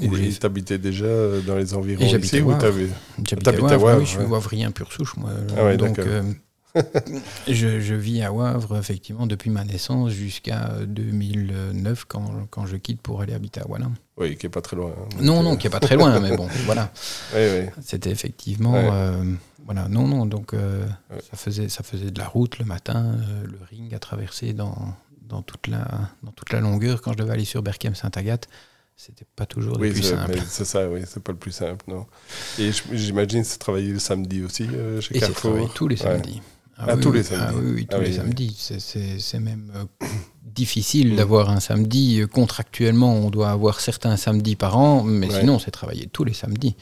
Et tu habitais déjà dans les environs ici ou J'habitais à Wavre, oui, je suis wavrier pur souche, moi. Ah donc, euh, je, je, vis à Wavre, effectivement, depuis ma naissance jusqu'à 2009, quand, quand, je quitte pour aller habiter à Wallin. Oui, qui n'est pas très loin. Hein, non, non, euh, qui n'est pas très loin, mais bon, voilà. Oui, oui. C'était effectivement... Euh, voilà, non, non, donc ça, faisait, ça faisait de la route le matin, le ring à traverser dans, dans, toute la, dans toute la longueur quand je devais aller sur Berkem-Saint-Agathe c'était pas toujours le plus simple. C'est ça, oui, c'est pas le plus simple, non. Et j'imagine que tu travaillais le samedi aussi euh, chez et Carrefour. tous les samedis. Ah, ah tous les samedis. Ah, oui, tous les samedis. C'est même euh, difficile mm. d'avoir un samedi. Contractuellement, on doit avoir certains samedis par an, mais sinon, c'est travailler tous les samedis.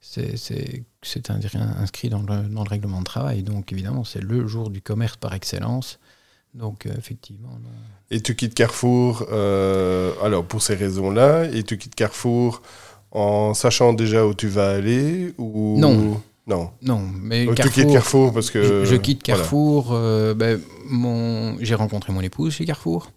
C'est inscrit dans le, dans le règlement de travail. Donc, évidemment, c'est le jour du commerce par excellence. Donc, euh, effectivement. Et tu quittes Carrefour, euh, alors pour ces raisons-là, et tu quittes Carrefour en sachant déjà où tu vas aller ou... Non. Non. Non, mais Carrefour, tu quittes Carrefour parce que... Je, quitte Carrefour, euh, ben, mon... j'ai rencontré mon épouse chez Carrefour.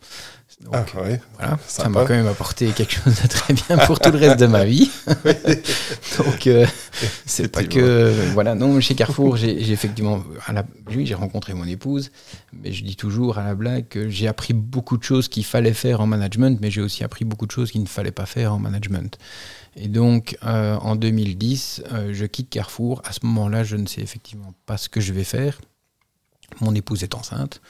Ah, ouais. Voilà, ça m'a quand même apporté quelque chose de très bien pour tout le reste de ma vie. Donc, euh, c'est pas que. Voilà, non, chez Carrefour, j'ai effectivement. À la, oui, j'ai rencontré mon épouse, mais je dis toujours à la blague que j'ai appris beaucoup de choses qu'il fallait faire en management, mais j'ai aussi appris beaucoup de choses qu'il ne fallait pas faire en management. Et donc, euh, en 2010, euh, je quitte Carrefour. À ce moment-là, je ne sais effectivement pas ce que je vais faire. Mon épouse est enceinte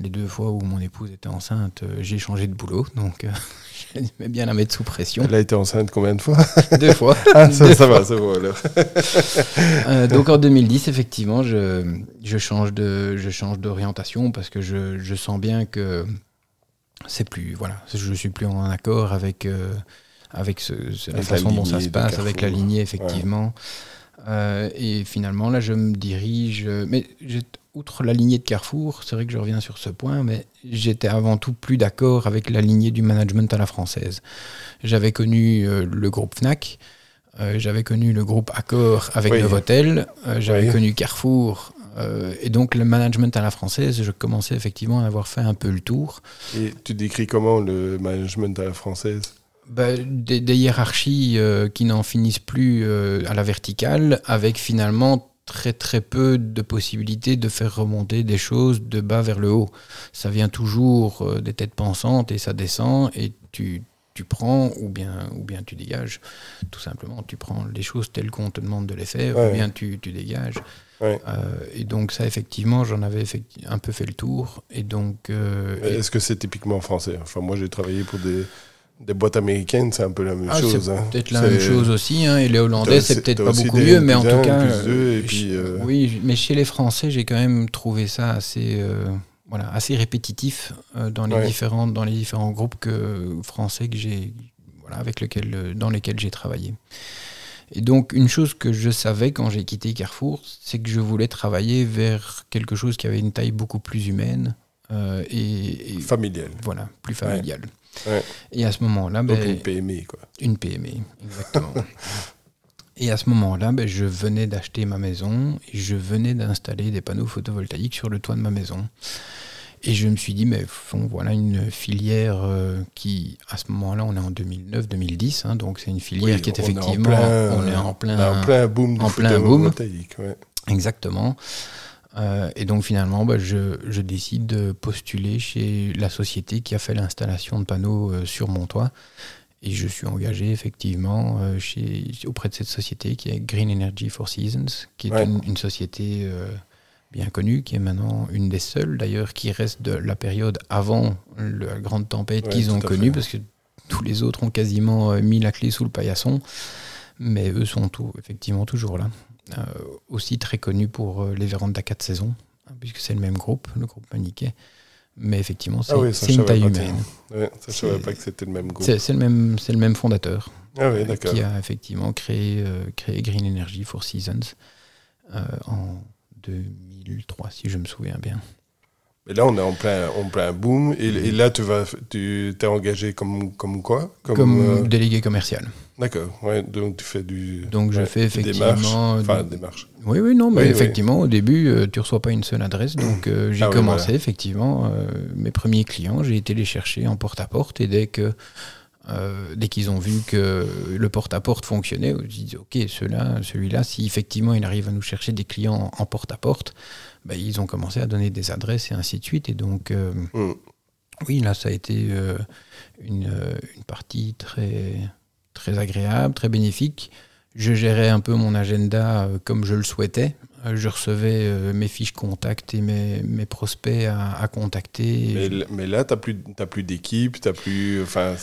les deux fois où mon épouse était enceinte, euh, j'ai changé de boulot, donc euh, j'aimais bien la mettre sous pression. Elle a été enceinte combien de fois? Deux fois. Ah, ça, va, ça va alors. Euh, donc en 2010, effectivement, je, je change de, je change d'orientation parce que je, je, sens bien que c'est plus, voilà, je suis plus en accord avec avec, ce, la façon dont ça se passe, avec la lignée effectivement. et finalement, là, je me dirige. Mais outre la lignée de Carrefour, c'est vrai que je reviens sur ce point, mais j'étais avant tout plus d'accord avec la lignée du management à la française. J'avais connu euh, le groupe Fnac, euh, j'avais connu le groupe Accor avec oui. Novotel, euh, j'avais connu Carrefour. et donc le management à la française, je commençais effectivement à avoir fait un peu le tour. Et tu décris comment le management à la française? Bah, des, des, hiérarchies qui n'en finissent plus à la verticale, avec finalement très très peu de possibilités de faire remonter des choses de bas vers le haut. Ça vient toujours euh, des têtes pensantes et ça descend et tu, tu prends ou bien, ou bien tu dégages. Tout simplement, tu prends les choses telles qu'on te demande de les faire ou bien tu, tu dégages. Euh, et donc ça, effectivement, j'en avais un peu fait le tour. Et donc, euh, Est-ce que c'est typiquement français? Enfin, moi, j'ai travaillé pour des des boîtes américaines, c'est un peu la même ah, chose. Hein. peut-être la même chose aussi. Hein. Et les Hollandais, c'est peut-être pas beaucoup mieux, mais en tout cas. puis, euh, Oui, mais chez les Français, j'ai quand même trouvé ça assez, euh, voilà, assez répétitif euh, dans, les différents, dans les différents groupes que, français que j'ai, voilà, avec lequel, dans lesquels j'ai travaillé. Et donc, une chose que je savais quand j'ai quitté Carrefour, c'est que je voulais travailler vers quelque chose qui avait une taille beaucoup plus humaine. et, et, familiale. Voilà, plus familiale. Et à ce moment-là... Donc ben, une PME, quoi. Une PME, exactement. et à ce moment-là, ben, je venais d'acheter ma maison et je venais d'installer des panneaux photovoltaïques sur le toit de ma maison. Et je me suis dit, mais voilà une filière euh, qui, à ce moment-là, on est en 2009-2010, hein, donc c'est une filière qui est effectivement, on est en plein, en plein boom, en plein boom. Exactement. Euh, et donc finalement, bah, je, je, décide de postuler chez la société qui a fait l'installation de panneaux euh, sur mon toit. Et je suis engagé effectivement chez, auprès de cette société qui est Green Energy for Seasons, qui est une, une, société bien connue, qui est maintenant une des seules d'ailleurs qui reste de la période avant la grande tempête qu'ils ont connue, parce que tous les autres ont quasiment euh, mis la clé sous le paillasson, mais eux sont tout, effectivement toujours là. Euh, aussi très connus pour euh, les vérandas 4 saisons, hein, puisque c'est le même groupe, le groupe Maniquet. Mais effectivement, c'est ah une taille humaine. Ouais, ça, je savais pas que c'était le même groupe. C'est le même, le même fondateur ah qui a effectivement créé, créé Green Energy for Seasons en 2003, si je me souviens bien. Et là, on est en plein, en plein boom. Et, là, tu vas, tu t'es engagé comme, comme quoi? Comme, euh, délégué commercial. D'accord. Ouais, donc tu fais du. Donc je fais effectivement. enfin, démarche. Oui, oui, non, mais effectivement, au début, tu euh, tu reçois pas une seule adresse. Donc euh, j'ai ah commencé effectivement mes premiers clients. J'ai été les chercher en porte à porte et dès que euh, dès qu'ils ont vu que le porte-à-porte fonctionnait, ils disent ok, celui-là, celui-là, si effectivement il arrive à nous chercher des clients en porte-à-porte, ben, ils ont commencé à donner des adresses et ainsi de suite. Et donc, euh, mm. oui, là, ça a été euh, une, une, partie très, très agréable, très bénéfique. Je gérais un peu mon agenda comme je le souhaitais. Euh, je recevais euh, mes fiches contact et mes, mes prospects à, contacter. Mais, mais, là, tu n'as plus, plus d'équipe, tu plus. Enfin,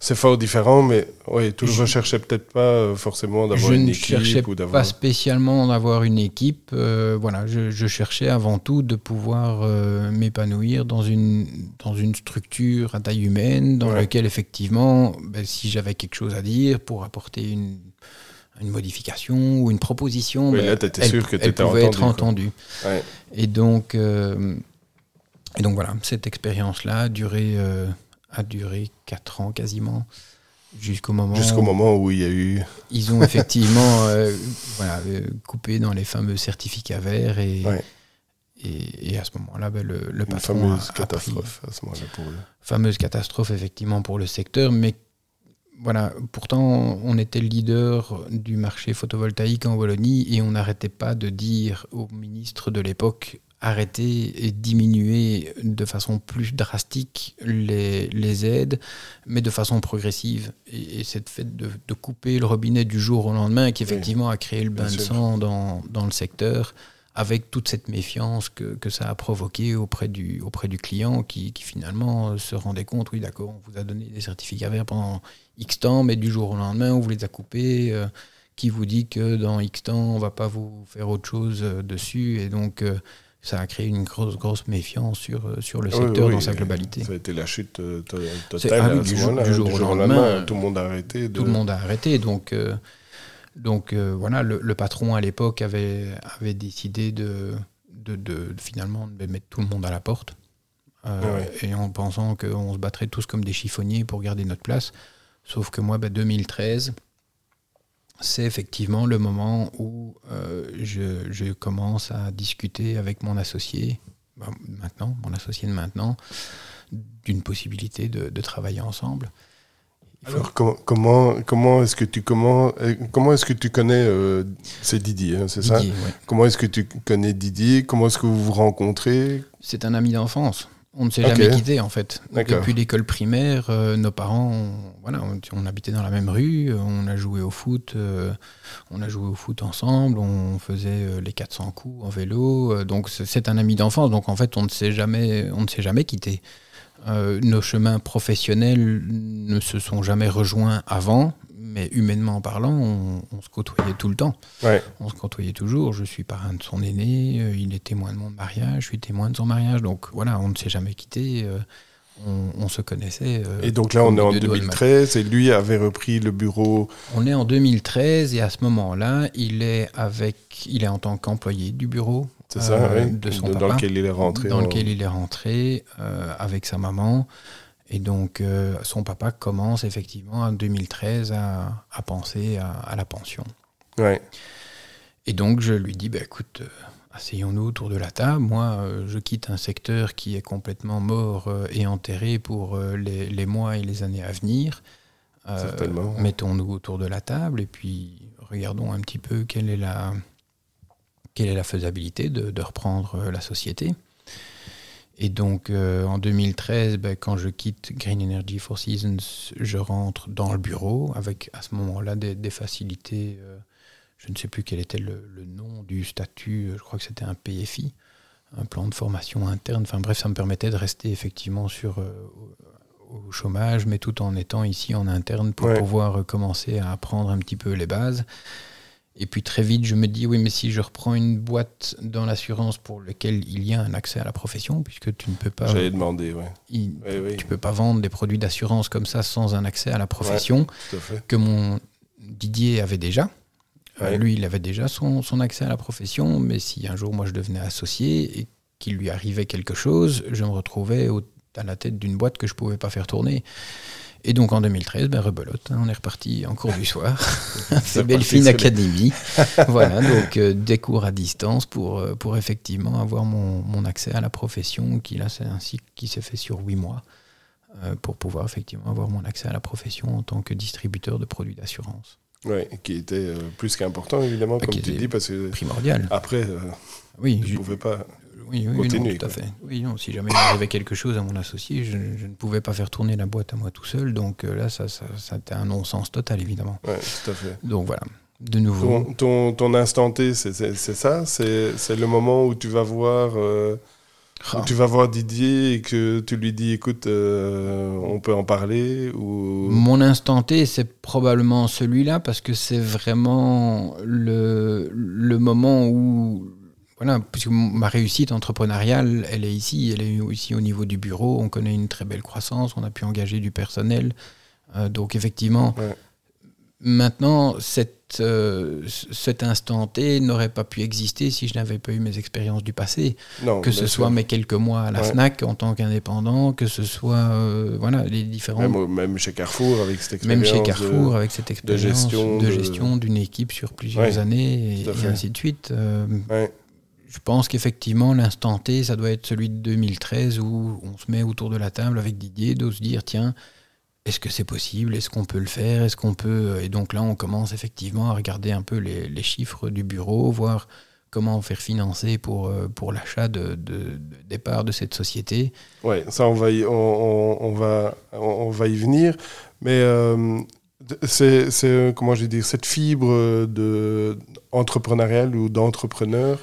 c'est fort différent, mais ouais, tu ne recherchais peut-être pas euh, forcément d'avoir une équipe. Je ne cherchais pas spécialement d'avoir une équipe. voilà, je, je, cherchais avant tout de pouvoir m'épanouir dans une, dans une structure à taille humaine, dans laquelle, effectivement, ben, si j'avais quelque chose à dire pour apporter une une modification ou une proposition, oui, là, elle, sûr que elle pouvait être entendue. Et, donc, euh, et donc voilà, cette expérience-là a duré, euh, a duré 4 ans quasiment, jusqu'au moment, jusqu'au moment où il y a eu... Ils ont effectivement euh, voilà, coupé dans les fameux certificats verts et... Et, à ce moment-là, ben, le, le patron fameuse catastrophe à ce moment-là pour Fameuse catastrophe effectivement pour le secteur, mais voilà, pourtant, on était le leader du marché photovoltaïque en Wallonie et on n'arrêtait pas de dire au ministre de l'époque arrêter et diminuer de façon plus drastique les, aides, mais de façon progressive. Et, cette fait de, couper le robinet du jour au lendemain, qui effectivement a créé le bain de sang dans, le secteur, avec toute cette méfiance que, ça a provoqué auprès du, auprès du client, qui, qui finalement se rendait compte, oui d'accord, on vous a donné des certificats verts pendant X temps, mais du jour au lendemain, on vous les a coupés. Euh, qui vous dit que dans X temps, on va pas vous faire autre chose euh, dessus. Et donc, euh, ça a créé une grosse, grosse méfiance sur, sur le secteur dans sa globalité. Ça a été la chute totale. Ah du, jour, au lendemain, tout le monde a arrêté. Tout le monde a arrêté. Donc, donc voilà, le, patron à l'époque avait, avait décidé de, de, de, finalement de mettre tout le monde à la porte. Et en pensant qu'on se battrait tous comme des chiffonniers pour garder notre place. Sauf que moi, 2013, bah, c'est effectivement le moment où euh, je, commence à discuter avec mon associé, bah, maintenant, mon associé de maintenant, d'une possibilité de, travailler ensemble. Alors comment comment est-ce que tu comment euh, comment est-ce que tu connais euh, c'est Didier hein, c'est ça? Comment est-ce que tu connais Didier Comment est-ce que vous vous rencontrez? C'est un ami d'enfance. On ne s'est jamais quitté en fait. Depuis l'école primaire, euh, nos parents, on, voilà, on, habitait dans la même rue, on a joué au foot, euh, on a joué au foot ensemble, on faisait les 400 coups en vélo. donc c'est un ami d'enfance. Donc en fait, on ne s'est jamais, on ne s'est jamais quitté. Nos chemins professionnels ne se sont jamais rejoints avant, mais humainement parlant, on, se côtoyait tout le temps. On se côtoyait toujours. Je suis parrain de son aîné, euh, il est témoin de mon mariage, je suis témoin de son mariage. Donc voilà, on ne s'est jamais quitté. Euh, on, se connaissait. Euh, et donc là, on est en 2013 et lui avait repris le bureau. On est en 2013 et à ce moment-là, il est avec, il est en tant qu'employé du bureau. C'est ça, de son dans lequel il est rentré. Dans lequel il est rentré avec sa maman. Et donc, euh, son papa commence effectivement en 2013 à, à penser à, la pension. Ouais. Et donc, je lui dis, bah, écoute, euh, asseyons-nous autour de la table. Moi, je quitte un secteur qui est complètement mort et enterré pour les, mois et les années à venir. Mettons-nous autour de la table et puis regardons un petit peu quelle est la, quelle est la faisabilité de, reprendre la société. Et donc en 2013, ben, quand je quitte Green Energy Four Seasons, je rentre dans le bureau avec à ce moment-là des, facilités je ne sais plus quel était le, nom du statut, je crois que c'était un PFI, un plan de formation interne. Enfin bref, ça me permettait de rester effectivement sur, euh, au, chômage, mais tout en étant ici en interne pour pouvoir commencer à apprendre un petit peu les bases. Et puis très vite, je me dis, oui, mais si je reprends une boîte dans l'assurance pour laquelle il y a un accès à la profession, puisque tu ne peux pas... Ouais. Tu ne peux pas vendre des produits d'assurance comme ça sans un accès à la profession, que mon Didier avait déjà. Lui, il avait déjà son, accès à la profession, mais si un jour moi je devenais associé et qu'il lui arrivait quelque chose, je me retrouvais à la tête d'une boîte que je ne pouvais pas faire tourner. Et donc en 2013, ben rebelote, hein, on est reparti en cours du soir. C'est Belfine Academy. voilà, donc euh, des cours à distance pour, euh, pour effectivement avoir mon, mon, accès à la profession, qui là c'est un cycle qui s'est fait sur huit mois, euh, pour pouvoir effectivement avoir mon accès à la profession en tant que distributeur de produits d'assurance. Oui, qui était euh, plus qu'important, évidemment, bah, comme tu dis, parce que. Primordial. Après, oui, je ne pouvais pas. Oui, oui, tout à fait. Oui, non, si jamais il arrivait quelque chose à mon associé, je, ne pouvais pas faire tourner la boîte à moi tout seul. Donc euh, là, ça, ça, ça un non-sens total, évidemment. Oui, tout à fait. Donc voilà. De nouveau. Ton, ton, ton instant T, c'est ça? C'est le moment où tu vas voir ah. Tu vas voir Didier et que tu lui dis écoute, euh, on peut en parler ou... Mon instant T, c'est probablement celui-là parce que c'est vraiment le, le moment où. Voilà, puisque ma réussite entrepreneuriale, elle est ici, elle est ici au niveau du bureau. On connaît une très belle croissance, on a pu engager du personnel. Euh, donc, effectivement, maintenant, cette euh, cet instant T n'aurait pas pu exister si je n'avais pas eu mes expériences du passé. que ce soit mes quelques mois à la FNAC en tant qu'indépendant, que ce soit euh, voilà, les différents... Même, chez Carrefour avec cette expérience. Même chez Carrefour avec cette expérience de gestion d'une équipe sur plusieurs années et, ainsi de suite. Euh, je pense qu'effectivement, l'instant T, ça doit être celui de 2013 où on se met autour de la table avec Didier, de se dire, tiens, est-ce que c'est possible? Est-ce qu'on peut le faire? Est-ce qu'on peut Et donc là, on commence effectivement à regarder un peu les, chiffres du bureau, voir comment faire financer pour, euh, pour l'achat de, départ de cette société. Oui, ça, on va y, on, va, on va y venir. Mais euh, c'est, comment je vais dire, cette fibre de, ou d'entrepreneur,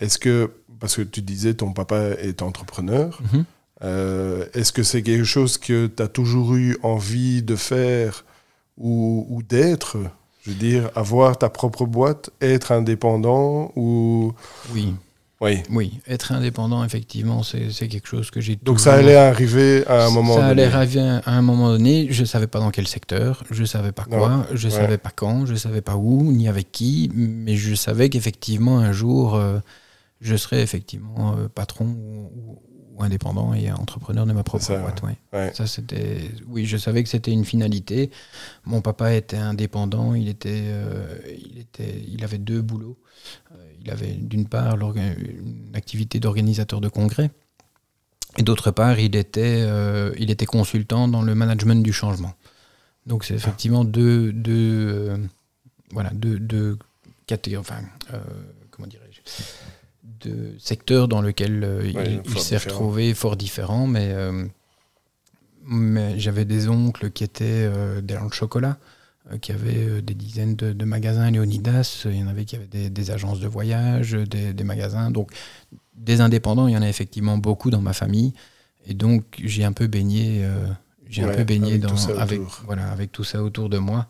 est-ce que, parce que tu disais ton papa est entrepreneur, mhm. Euh, est-ce que c'est quelque chose que tu as toujours eu envie de faire ou, d'être? Je veux dire, avoir ta propre boîte, être indépendant ou... Oui. Oui. Oui, être indépendant, effectivement, c'est quelque chose que j'ai Donc ça allait arriver à un moment donné Ça allait arriver à un moment donné. Je ne savais pas dans quel secteur, je ne savais pas quoi, je ne savais pas quand, je ne savais pas où, ni avec qui, mais je savais qu'effectivement, un jour, euh, je serais effectivement euh, patron ou, indépendant et entrepreneur de ma propre boîte. Ouais. Ça, c'était, oui, je savais que c'était une finalité. Mon papa était indépendant, il, était, euh, il, était, il avait deux boulots. Euh, il avait d'une part une activité d'organisateur de congrès, et d'autre part, il était, il était consultant dans le management du changement. Donc c'est effectivement deux, deux voilà, deux, deux catégories, enfin, comment dirais-je de secteurs dans lesquels euh, il, s'est retrouvé fort différent, mais, euh, mais j'avais des oncles qui étaient euh, dans le chocolat, qui avaient des dizaines de, magasins Léonidas, il y en avait qui avaient des, agences de voyage, des, magasins, donc des indépendants, il y en a effectivement beaucoup dans ma famille, et donc j'ai un peu baigné, j'ai un peu baigné avec, dans, tout avec, voilà, avec tout ça autour de moi.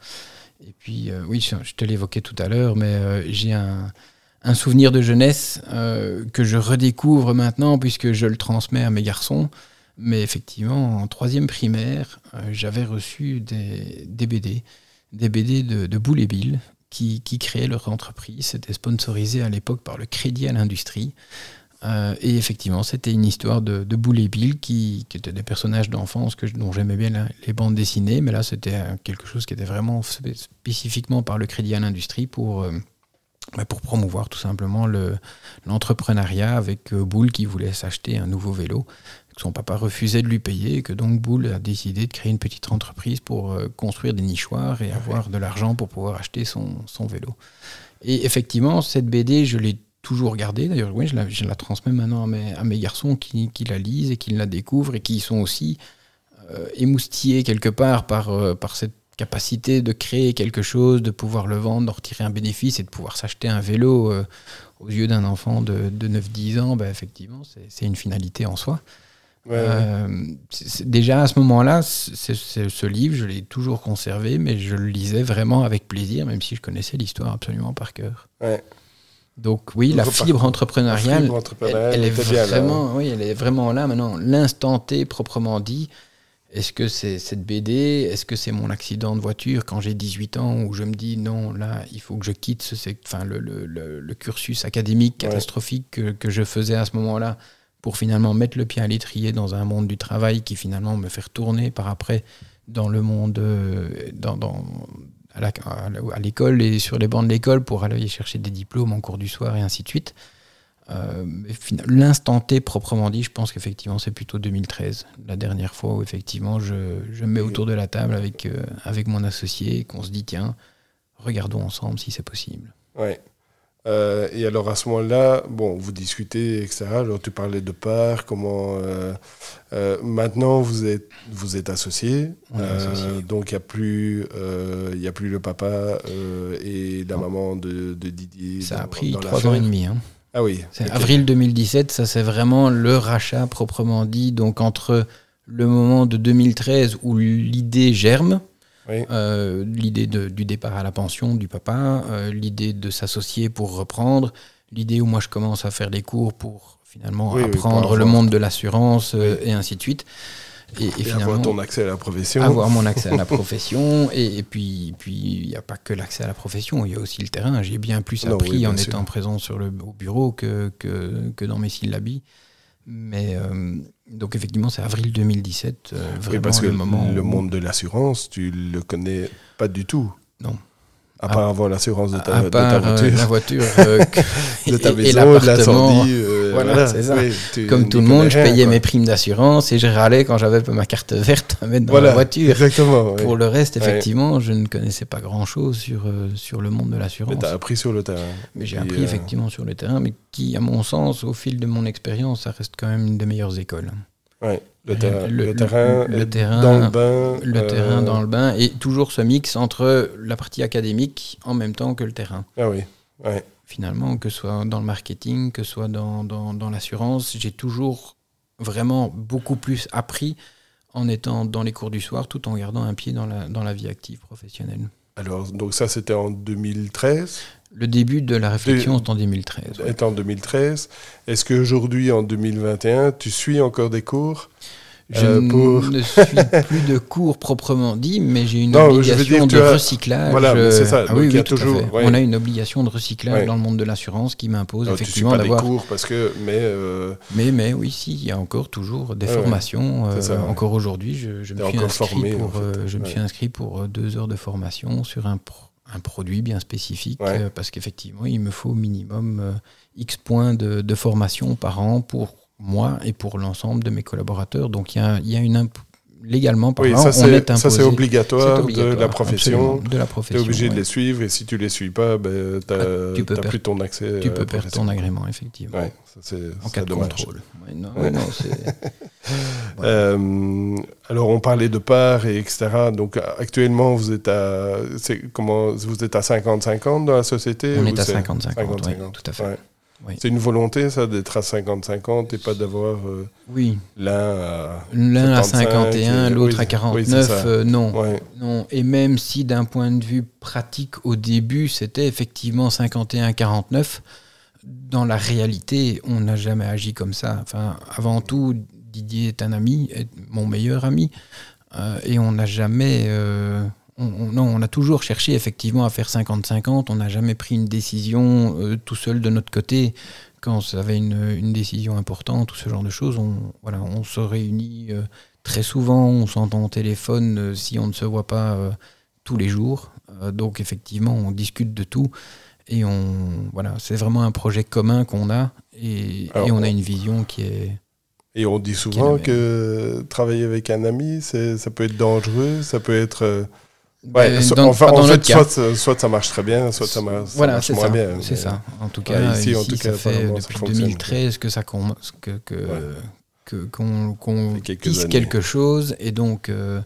Et puis, oui, je te l'évoquais tout à l'heure, mais j'ai un, un souvenir de jeunesse euh, que je redécouvre maintenant puisque je le transmets à mes garçons. Mais effectivement, en troisième primaire, euh, j'avais reçu des, BD, des BD de, de Boule et Bill, qui, créaient leur entreprise. C'était sponsorisé à l'époque par le Crédit à l'Industrie. Euh, et effectivement, c'était une histoire de, de Boule et Bill, qui, étaient des personnages d'enfance que, dont j'aimais bien les bandes dessinées. Mais là, c'était quelque chose qui était vraiment spécifiquement par le Crédit à l'Industrie pour pour promouvoir tout simplement l'entrepreneuriat avec Boule qui voulait s'acheter un nouveau vélo. Son papa refusait de lui payer et que donc Boule a décidé de créer une petite entreprise pour construire des nichoirs et avoir de l'argent pour pouvoir acheter son, son vélo. Et effectivement, cette BD, je l'ai toujours gardée. D'ailleurs, oui, je la, je la, transmets maintenant à mes, à mes garçons qui, qui, la lisent et qui la découvrent et qui sont aussi euh, émoustillés quelque part par, euh, par cette capacité de créer quelque chose, de pouvoir le vendre, de retirer un bénéfice et de pouvoir s'acheter un vélo euh, aux yeux d'un enfant de, de 9-10 ans, ben, effectivement, c'est une finalité en soi. Ouais, euh, déjà à ce moment-là, ce livre, je l'ai toujours conservé, mais je le lisais vraiment avec plaisir, même si je connaissais l'histoire absolument par cœur. Ouais. Donc oui, la fibre entrepreneuriale, la fibre entrepreneuriale elle, elle, est vraiment, là. oui, elle est vraiment là maintenant. L'instant T proprement dit. Est-ce que c'est cette BD Est-ce que c'est mon accident de voiture quand j'ai 18 ans où je me dis non, là, il faut que je quitte ce, enfin, le, le, le, le cursus académique catastrophique que, que, je faisais à ce moment-là pour finalement mettre le pied à l'étrier dans un monde du travail qui finalement me fait retourner par après dans le monde, euh, dans, dans, à l'école et sur les bancs de l'école pour aller chercher des diplômes en cours du soir et ainsi de suite. Euh, L'instant T proprement dit, je pense qu'effectivement c'est plutôt 2013, la dernière fois où effectivement je, je me mets autour de la table avec, euh, avec mon associé et qu'on se dit tiens, regardons ensemble si c'est possible. Ouais. Euh, et alors à ce moment-là, bon, vous discutez, etc. Alors tu parlais de part, comment. Euh, maintenant, vous êtes, vous êtes associé. associé. donc il n'y a, plus, il a plus le papa et la non. maman de, de, Didier. Ça dans, a pris trois ans et demi. Hein. Ah oui. Okay. avril 2017, ça c'est vraiment le rachat proprement dit. Donc entre le moment de 2013 où l'idée germe, oui. Euh, l'idée du départ à la pension du papa, euh, l'idée de s'associer pour reprendre, l'idée où moi je commence à faire des cours pour finalement oui, apprendre oui, le monde de l'assurance euh, et ainsi de suite. Et, et, et avoir ton accès à la profession. Avoir mon accès à la profession. et, et, puis, puis il n'y a pas que l'accès à la profession, il y a aussi le terrain. J'ai bien plus appris non, oui, en étant présent sur le, au bureau que, que, que dans mes syllabies. Mais euh, donc effectivement, c'est avril 2017, euh, vraiment oui, parce que le moment. Le où... monde de l'assurance, tu le connais pas du tout. Non. À part avoir l'assurance de, ta, de ta voiture. Euh, la voiture euh, de ta maison, et de l'incendie. Euh, voilà, voilà. c'est ça. Oui, tu Comme tout le monde, je payais quoi. mes primes d'assurance et je râlais quand j'avais ma carte verte à mettre dans Voilà, la voiture. Exactement. Pour le reste, Ouais. effectivement, je ne connaissais pas grand-chose sur, euh, sur le monde de l'assurance. Mais tu as appris sur le terrain. Mais j'ai appris euh, effectivement sur le terrain, mais qui, à mon sens, au fil de mon expérience, ça reste quand même une des meilleures écoles. Ouais, le, Le- terrain, le- le terrain, le est terrain- dans le bain. Le euh, terrain dans le bain, et toujours ce mix entre la partie académique en même temps que le terrain. Ah oui, ouais. Finalement, que ce soit dans le marketing, que ce soit dans, dans, dans l'assurance, j'ai toujours vraiment beaucoup plus appris en étant dans les cours du soir, tout en gardant un pied dans la, dans la vie active professionnelle. Alors, donc ça, c'était en 2013. Le début de la réflexion, c'est en 2013. ouais. est en 2013. Est-ce qu'aujourd'hui, en 2021, tu suis encore des cours Je Euh, pour- ne suis plus de cours proprement dit, mais j'ai une Non, je obligation dire, de as- recyclage. Voilà, c'est ça. Ah oui, toujours- ouais. On a une obligation de recyclage Ouais. dans le monde de l'assurance qui m'impose effectivement pas des d'avoir. cours parce que, mais euh, Mais, mais oui, si, il y a encore toujours des formations. Euh, ça, encore aujourd'hui, je, je me suis inscrit formé, pour, en fait. je me suis inscrit pour deux heures de formation sur un, pro- un produit bien spécifique Ouais. euh, parce qu'effectivement, il me faut au minimum euh, X points de, de formation par an pour moi et pour l'ensemble de mes collaborateurs. Donc il y a, il y a une imp- légalement oui, parlant, ça on c'est est ça, imposé. c'est obligatoire, de la profession. absolument, de la Tu es obligé de les suivre et si tu les suis pas, ben, tu Ah, tu peux n'as perdre- plus ton accès. Tu à peux perdre ton agrément, effectivement. Ouais, ça, En cas de contrôle. Ouais, non, non. Euh, alors on parlait de parts et etc. Donc actuellement vous êtes à comment vous êtes à 50-50 dans la société on est à c'est 50-50, oui, 50-50? tout à fait. Oui. C'est une volonté ça d'être à 50-50 et pas d'avoir euh, Oui, l'un à l'un à 75 51, et- l'autre oui, à oui, 49, c'est ça. euh, non. ouais non. Et même si d'un point de vue pratique au début, c'était effectivement 51-49, dans la réalité, on n'a jamais agi comme ça. Enfin, avant tout, Didier est un ami, est mon meilleur ami, euh, et on n'a jamais... on, on- non, on a toujours cherché effectivement à faire 50-50, on n'a jamais pris une décision euh, tout seul de notre côté quand ça avait une, une décision importante ou ce genre de choses. On, voilà, on se réunit euh, très souvent, on s'entend au téléphone euh, si on ne se voit pas tous les jours. Donc effectivement, on discute de tout. et on, voilà, c'est vraiment un projet commun qu'on a et, et on a une vision qui est. Et on dit souvent que travailler avec un ami, ça peut être dangereux, ça peut être. Euh, ouais, enfin, en fait, soit, soit, ça marche très bien, soit ça, marche, voilà, marche moins bien. C'est ça. En tout cas, ici, en tout cas, ça fait depuis 2013 que ça que, que, qu'on, qu'on quelque chose et donc. Euh,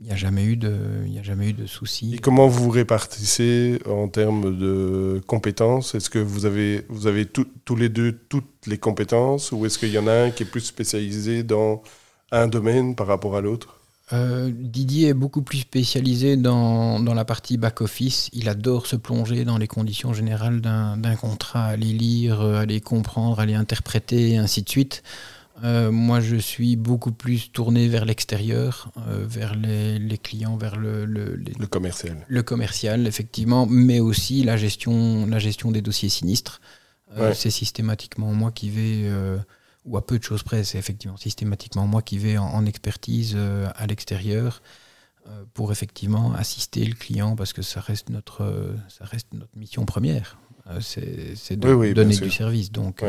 il n'y a jamais eu de, il a jamais eu de soucis. Et comment vous répartissez en termes de compétences? Est-ce que vous avez, vous avez tous les deux toutes les compétences ou est-ce qu'il y en a un qui est plus spécialisé dans un domaine par rapport à l'autre? Euh, Didier est beaucoup plus spécialisé dans, dans la partie back-office. Il adore se plonger dans les conditions générales d'un contrat, aller lire, aller comprendre, aller interpréter, et ainsi de suite. Euh, moi, je suis beaucoup plus tourné vers l'extérieur, euh, vers les, clients, vers le, le, commercial. Le commercial, effectivement, mais aussi la gestion, la gestion des dossiers sinistres. Euh, c'est systématiquement moi qui vais, ou à peu de choses près, c'est effectivement systématiquement moi qui vais en, expertise à l'extérieur pour effectivement assister le client parce que ça reste notre, ça reste notre mission première. c'est de donner du service. Donc.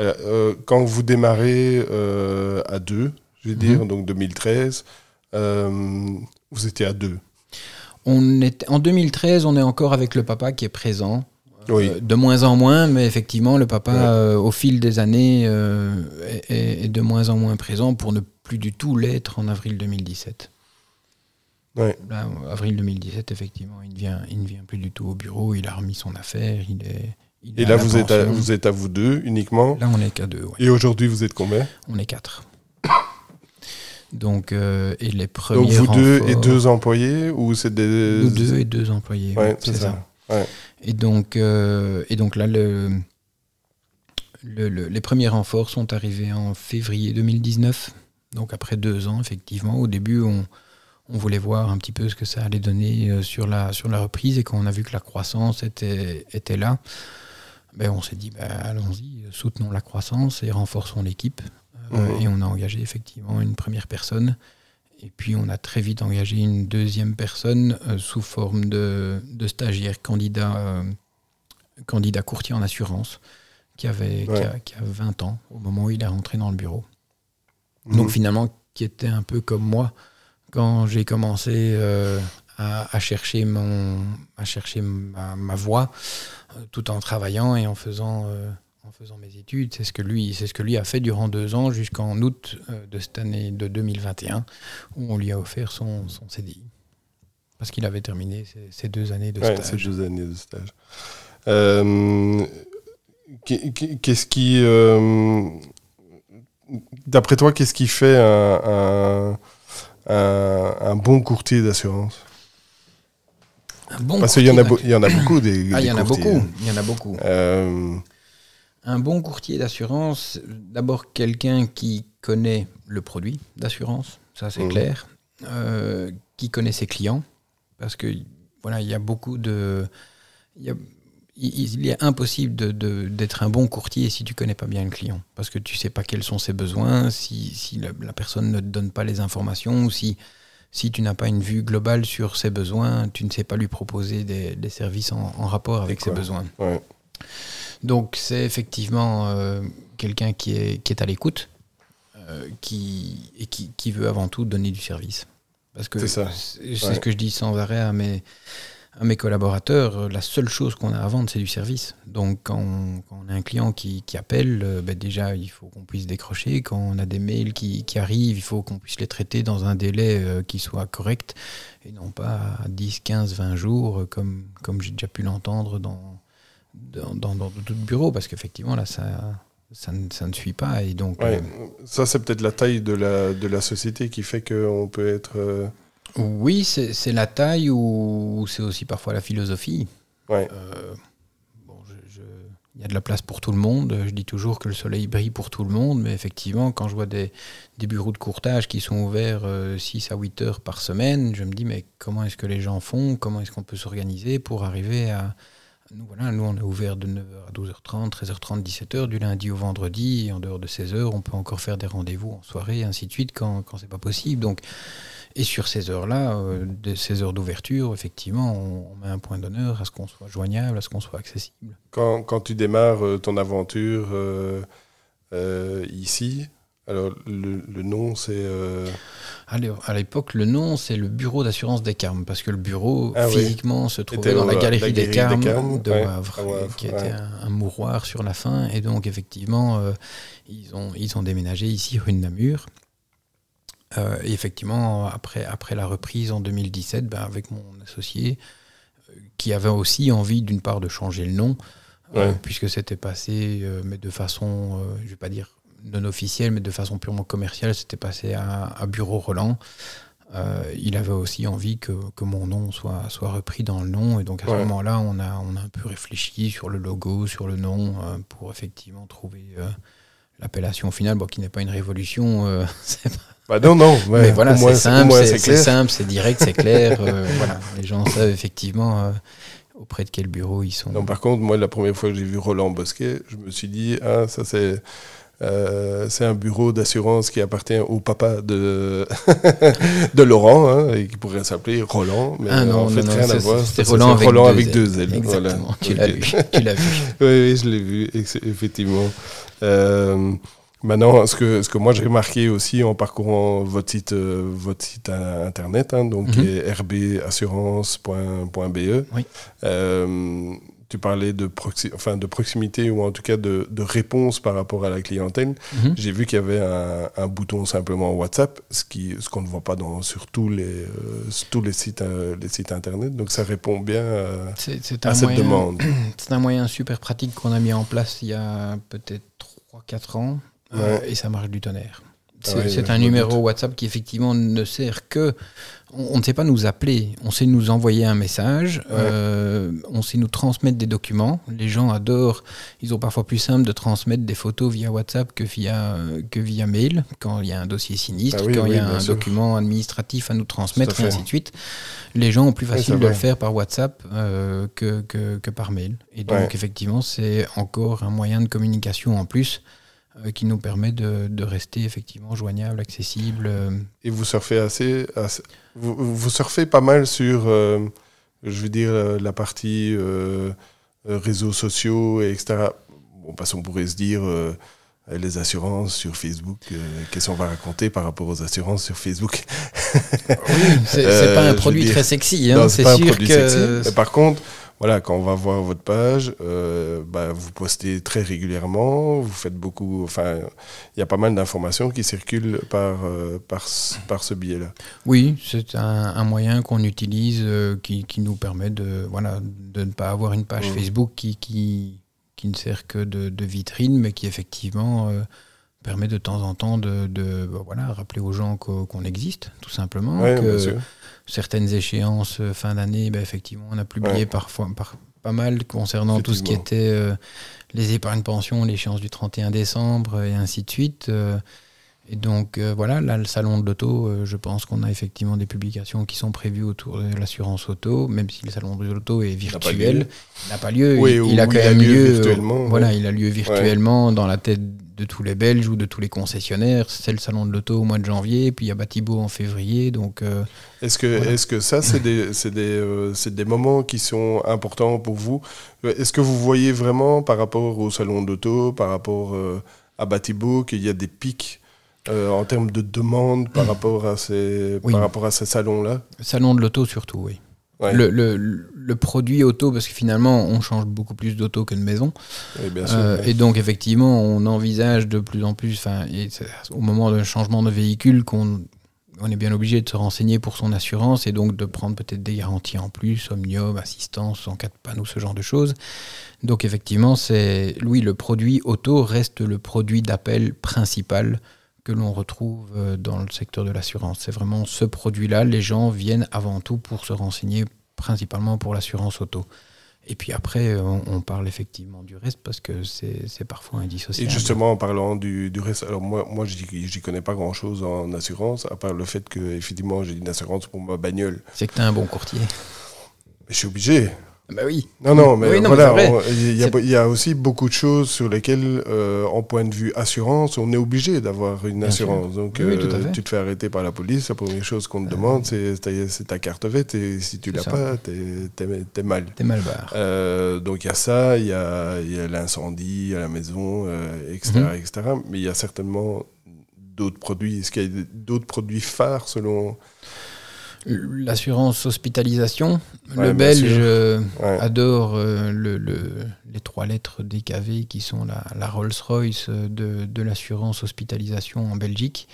Euh, euh, quand vous démarrez euh, à deux, je vais dire, mhm. donc 2013, vous étiez à deux. On est, en 2013, on est encore avec le papa qui est présent. De moins en moins, mais effectivement, le papa, au fil des années, est, de moins en moins présent pour ne plus du tout l'être en avril 2017. Ouais. avril 2017, effectivement, il ne, vient, il ne vient plus du tout au bureau, il a remis son affaire, il est, et là, vous êtes, à, vous êtes à vous deux uniquement Là, on n'est qu'à deux. Et aujourd'hui, vous êtes combien? On est quatre. Donc, euh, et les premiers. Donc, vous deux et deux employés ou c'est des. Nous deux et deux employés. Ouais, c'est ça. Ouais. Et, donc, euh, et donc là, le, le, les premiers renforts sont arrivés en février 2019. Donc, après deux ans, effectivement. Au début, on, on voulait voir un petit peu ce que ça allait donner euh, sur la, sur la reprise. Et quand on a vu que la croissance était, était là, ben, on s'est dit, ben, allons-y, soutenons la croissance et renforçons l'équipe. Euh, mhm. Et on a engagé effectivement une première personne. Et puis on a très vite engagé une deuxième personne euh, sous forme de, de stagiaire candidat, euh, candidat courtier en assurance qui avait qui, a, 20 ans au moment où il est rentré dans le bureau. Mhm. Donc finalement, qui était un peu comme moi quand j'ai commencé à, chercher, mon, à chercher ma, ma voie tout en travaillant et en faisant, euh, en faisant mes études. C'est ce, que lui, c'est ce que lui a fait durant deux ans jusqu'en août euh, de cette année de 2021 où on lui a offert son, son CDI. Parce qu'il avait terminé ses, deux années de stage. Ces deux années de stage. Euh, qu'est-ce qui. D'après toi, qu'est-ce qui fait un, un, un bon courtier d'assurance? Parce qu'il y, en a il y en a beaucoup des. Ah, il y en a beaucoup. Il y en a beaucoup. Euh, un bon courtier d'assurance, d'abord quelqu'un qui connaît le produit d'assurance, ça c'est mhm. clair, euh, qui connaît ses clients, parce que voilà, il y a beaucoup de. Il, est impossible d'être de, un bon courtier si tu connais pas bien le client, parce que tu sais pas quels sont ses besoins, si, si la, la, personne ne te donne pas les informations, ou si si tu n'as pas une vue globale sur ses besoins, tu ne sais pas lui proposer des, services en, rapport avec ses besoins. Donc c'est effectivement euh, quelqu'un qui est, qui est à l'écoute euh, qui, et qui, qui, veut avant tout donner du service. Parce que c'est ce que je dis sans arrêt à mes, à mes collaborateurs, la seule chose qu'on a à vendre, c'est du service. Donc, quand on, a un client qui, appelle, euh, ben déjà, il faut qu'on puisse décrocher. Quand on a des mails qui, arrivent, il faut qu'on puisse les traiter dans un délai euh, qui soit correct et non pas à 10, 15, 20 jours, comme, comme j'ai déjà pu l'entendre dans, dans, dans, dans d'autres bureaux, parce qu'effectivement, là, ça, ça ne, ça ne, suit pas. Et donc, ça, c'est peut-être la taille de la, de la société qui fait qu'on peut être oui, c'est la taille ou c'est aussi parfois la philosophie. Ouais. Euh, il y a de la place pour tout le monde. Je dis toujours que le soleil brille pour tout le monde, mais effectivement, quand je vois des, des bureaux de courtage qui sont ouverts 6 euh, à 8 heures par semaine, je me dis, mais comment est-ce que les gens font? Comment est-ce qu'on peut s'organiser pour arriver à... Nous, voilà, nous, on est ouvert de 9h à 12h30, 13h30, 17h, du lundi au vendredi, en dehors de 16h, on peut encore faire des rendez-vous en soirée, ainsi de suite, quand, quand c'est pas possible. Donc, Et sur ces heures-là, euh, ces heures d'ouverture, effectivement, on, met un point d'honneur à ce qu'on soit joignable, à ce qu'on soit accessible. Quand, quand tu démarres euh, ton aventure ici, alors le, nom c'est... À l'époque, le nom c'est le bureau d'assurance des Carmes, parce que le bureau ah physiquement se trouvait dans la galerie, des, Carmes de Wavre, qui était un, mouroir sur la fin. Et donc effectivement, ils, ont, ils ont déménagé ici rue de Namur. Euh, et effectivement, après, après la reprise en 2017, ben, avec mon associé, euh, qui avait aussi envie d'une part de changer le nom, euh, puisque c'était passé, mais de façon, je ne vais pas dire non officielle, mais de façon purement commerciale, c'était passé à, Bureau Roland. il avait aussi envie que, que, mon nom soit, soit repris dans le nom. Et donc à ce moment-là, on a, on a un peu réfléchi sur le logo, sur le nom, pour effectivement trouver l'appellation finale, bon, qui n'est pas une révolution. pas bah non, non. mais voilà, c'est simple, c'est simple, c'est direct, c'est clair. Euh, voilà, les gens savent effectivement euh, auprès de quel bureau ils sont. Non, par contre, moi, la première fois que j'ai vu Roland Bosquet, je me suis dit, ah, ça c'est. Euh, c'est un bureau d'assurance qui appartient au papa de, de Laurent, hein, et qui pourrait s'appeler Roland, mais ah non, en fait, non, rien à voir. C'est Roland, avec, deux avec deux tu l'as vu. Tu l'as vu. oui, oui, je l'ai vu, effectivement. Euh, Maintenant, ce que, ce que moi j'ai remarqué aussi en parcourant votre site, euh, votre site internet, hein, donc mm rbassurance.be, oui. euh, tu parlais de, proxi enfin, de proximité ou en tout cas de, de réponse par rapport à la clientèle. Mhm. J'ai vu qu'il y avait un, un, bouton simplement WhatsApp, ce qu'on ce qu'on ne voit pas dans, sur tous les, euh, tous les sites, euh, les sites internet. Donc ça répond bien à cette demande. C'est un moyen super pratique qu'on a mis en place il y a peut-être 3-4 ans et ça marche du tonnerre. C'est un numéro WhatsApp qui effectivement ne sert que. On, ne sait pas nous appeler, on sait nous envoyer un message, euh, on sait nous transmettre des documents. Les gens adorent, ils ont parfois plus simple de transmettre des photos via WhatsApp que via, que via mail, quand il y a un dossier sinistre, ah quand il y a un document administratif à nous transmettre, et ainsi de suite. Les gens ont plus facile de le faire par WhatsApp euh, que, que, que, par mail. Et donc, effectivement, c'est encore un moyen de communication en plus. Euh, qui nous permet de, de, rester effectivement joignable, accessible. Euh. Et vous surfez assez, vous, vous, surfez pas mal sur, euh, je veux dire, la partie réseaux sociaux, et etc. Bon, parce qu'on pourrait se dire les assurances sur Facebook, qu'est-ce qu'on va raconter par rapport aux assurances sur Facebook? Oui, c'est pas un produit très sexy, hein, c'est sûr que. Par contre, voilà, quand on va voir votre page, euh, bah, vous postez très régulièrement, vous faites beaucoup, enfin, il y a pas mal d'informations qui circulent par, euh, par, par ce biais-là. Oui, c'est un, moyen qu'on utilise euh, qui, qui, nous permet de, voilà, de ne pas avoir une page mmh. Facebook qui, qui, qui, ne sert que de, de vitrine, mais qui effectivement permet de temps en temps de, de bah, voilà, rappeler aux gens qu'on existe, tout simplement. Oui, bien sûr certaines échéances euh, fin d'année, ben, effectivement, on a publié parfois par, pas mal concernant tout ce qui était euh, les épargnes pensions, l'échéance du 31 décembre et ainsi de suite. Euh. et donc voilà, là, le salon de l'auto, je pense qu'on a effectivement des publications qui sont prévues autour de l'assurance auto, même si le salon de l'auto est virtuel. Il n'a pas lieu. il, a quand même lieu, virtuellement. Voilà, il a lieu virtuellement dans la tête de tous les Belges ou de tous les concessionnaires. C'est le salon de l'auto au mois de janvier, puis il y a Batibo en février. Donc, euh, est-ce que, est que ça, c'est des, des, euh, des, moments qui sont importants pour vous? Est-ce que vous voyez vraiment par rapport au salon de l'auto, par rapport euh, à Batibo, qu'il y a des pics en termes de demande par rapport à ces, par rapport à ces salons-là? Salon de l'auto surtout, oui. Le, le, le, produit auto, parce que finalement, on change beaucoup plus d'auto que de maison. Euh, et donc, effectivement, on envisage de plus en plus, au moment d'un changement de véhicule, qu'on on est bien obligé de se renseigner pour son assurance et donc de prendre peut-être des garanties en plus, omnium, assistance en cas de panneau, ce genre de choses. Donc, effectivement, c'est, oui, le produit auto reste le produit d'appel principal que l'on retrouve euh, dans le secteur de l'assurance. C'est vraiment ce produit-là. Les gens viennent avant tout pour se renseigner, principalement pour l'assurance auto. Et puis après, on, parle effectivement du reste parce que c'est parfois indissociable. Et justement, en parlant du, du reste, alors moi, moi je n'y connais pas grand-chose en assurance, à part le fait que effectivement j'ai une assurance pour ma bagnole. C'est que tu as un bon courtier. Mais je suis obligé. Bah oui. Non, non, mais Oui, non, mais voilà, il y, a- y aussi beaucoup de choses sur lesquelles, euh, en point de vue assurance, on est obligé d'avoir une Bien assurance. Donc, Oui, euh, tu te fais arrêter par la police, la première chose qu'on te demande, c'est ta, carte verte, et si tu l'as pas, t'es t'es mal. T'es mal barre. Euh, donc il y a ça, il y a, l'incendie à la maison, euh, etc., Mhm. etc. Mais il y a certainement d'autres produits. Est-ce qu'il y a d'autres produits phares selon... L'assurance hospitalisation, Ouais, le belge euh, Ouais. adore euh, le, le- les trois lettres DKV qui sont la, la Rolls-Royce euh, de, de l'assurance hospitalisation en Belgique,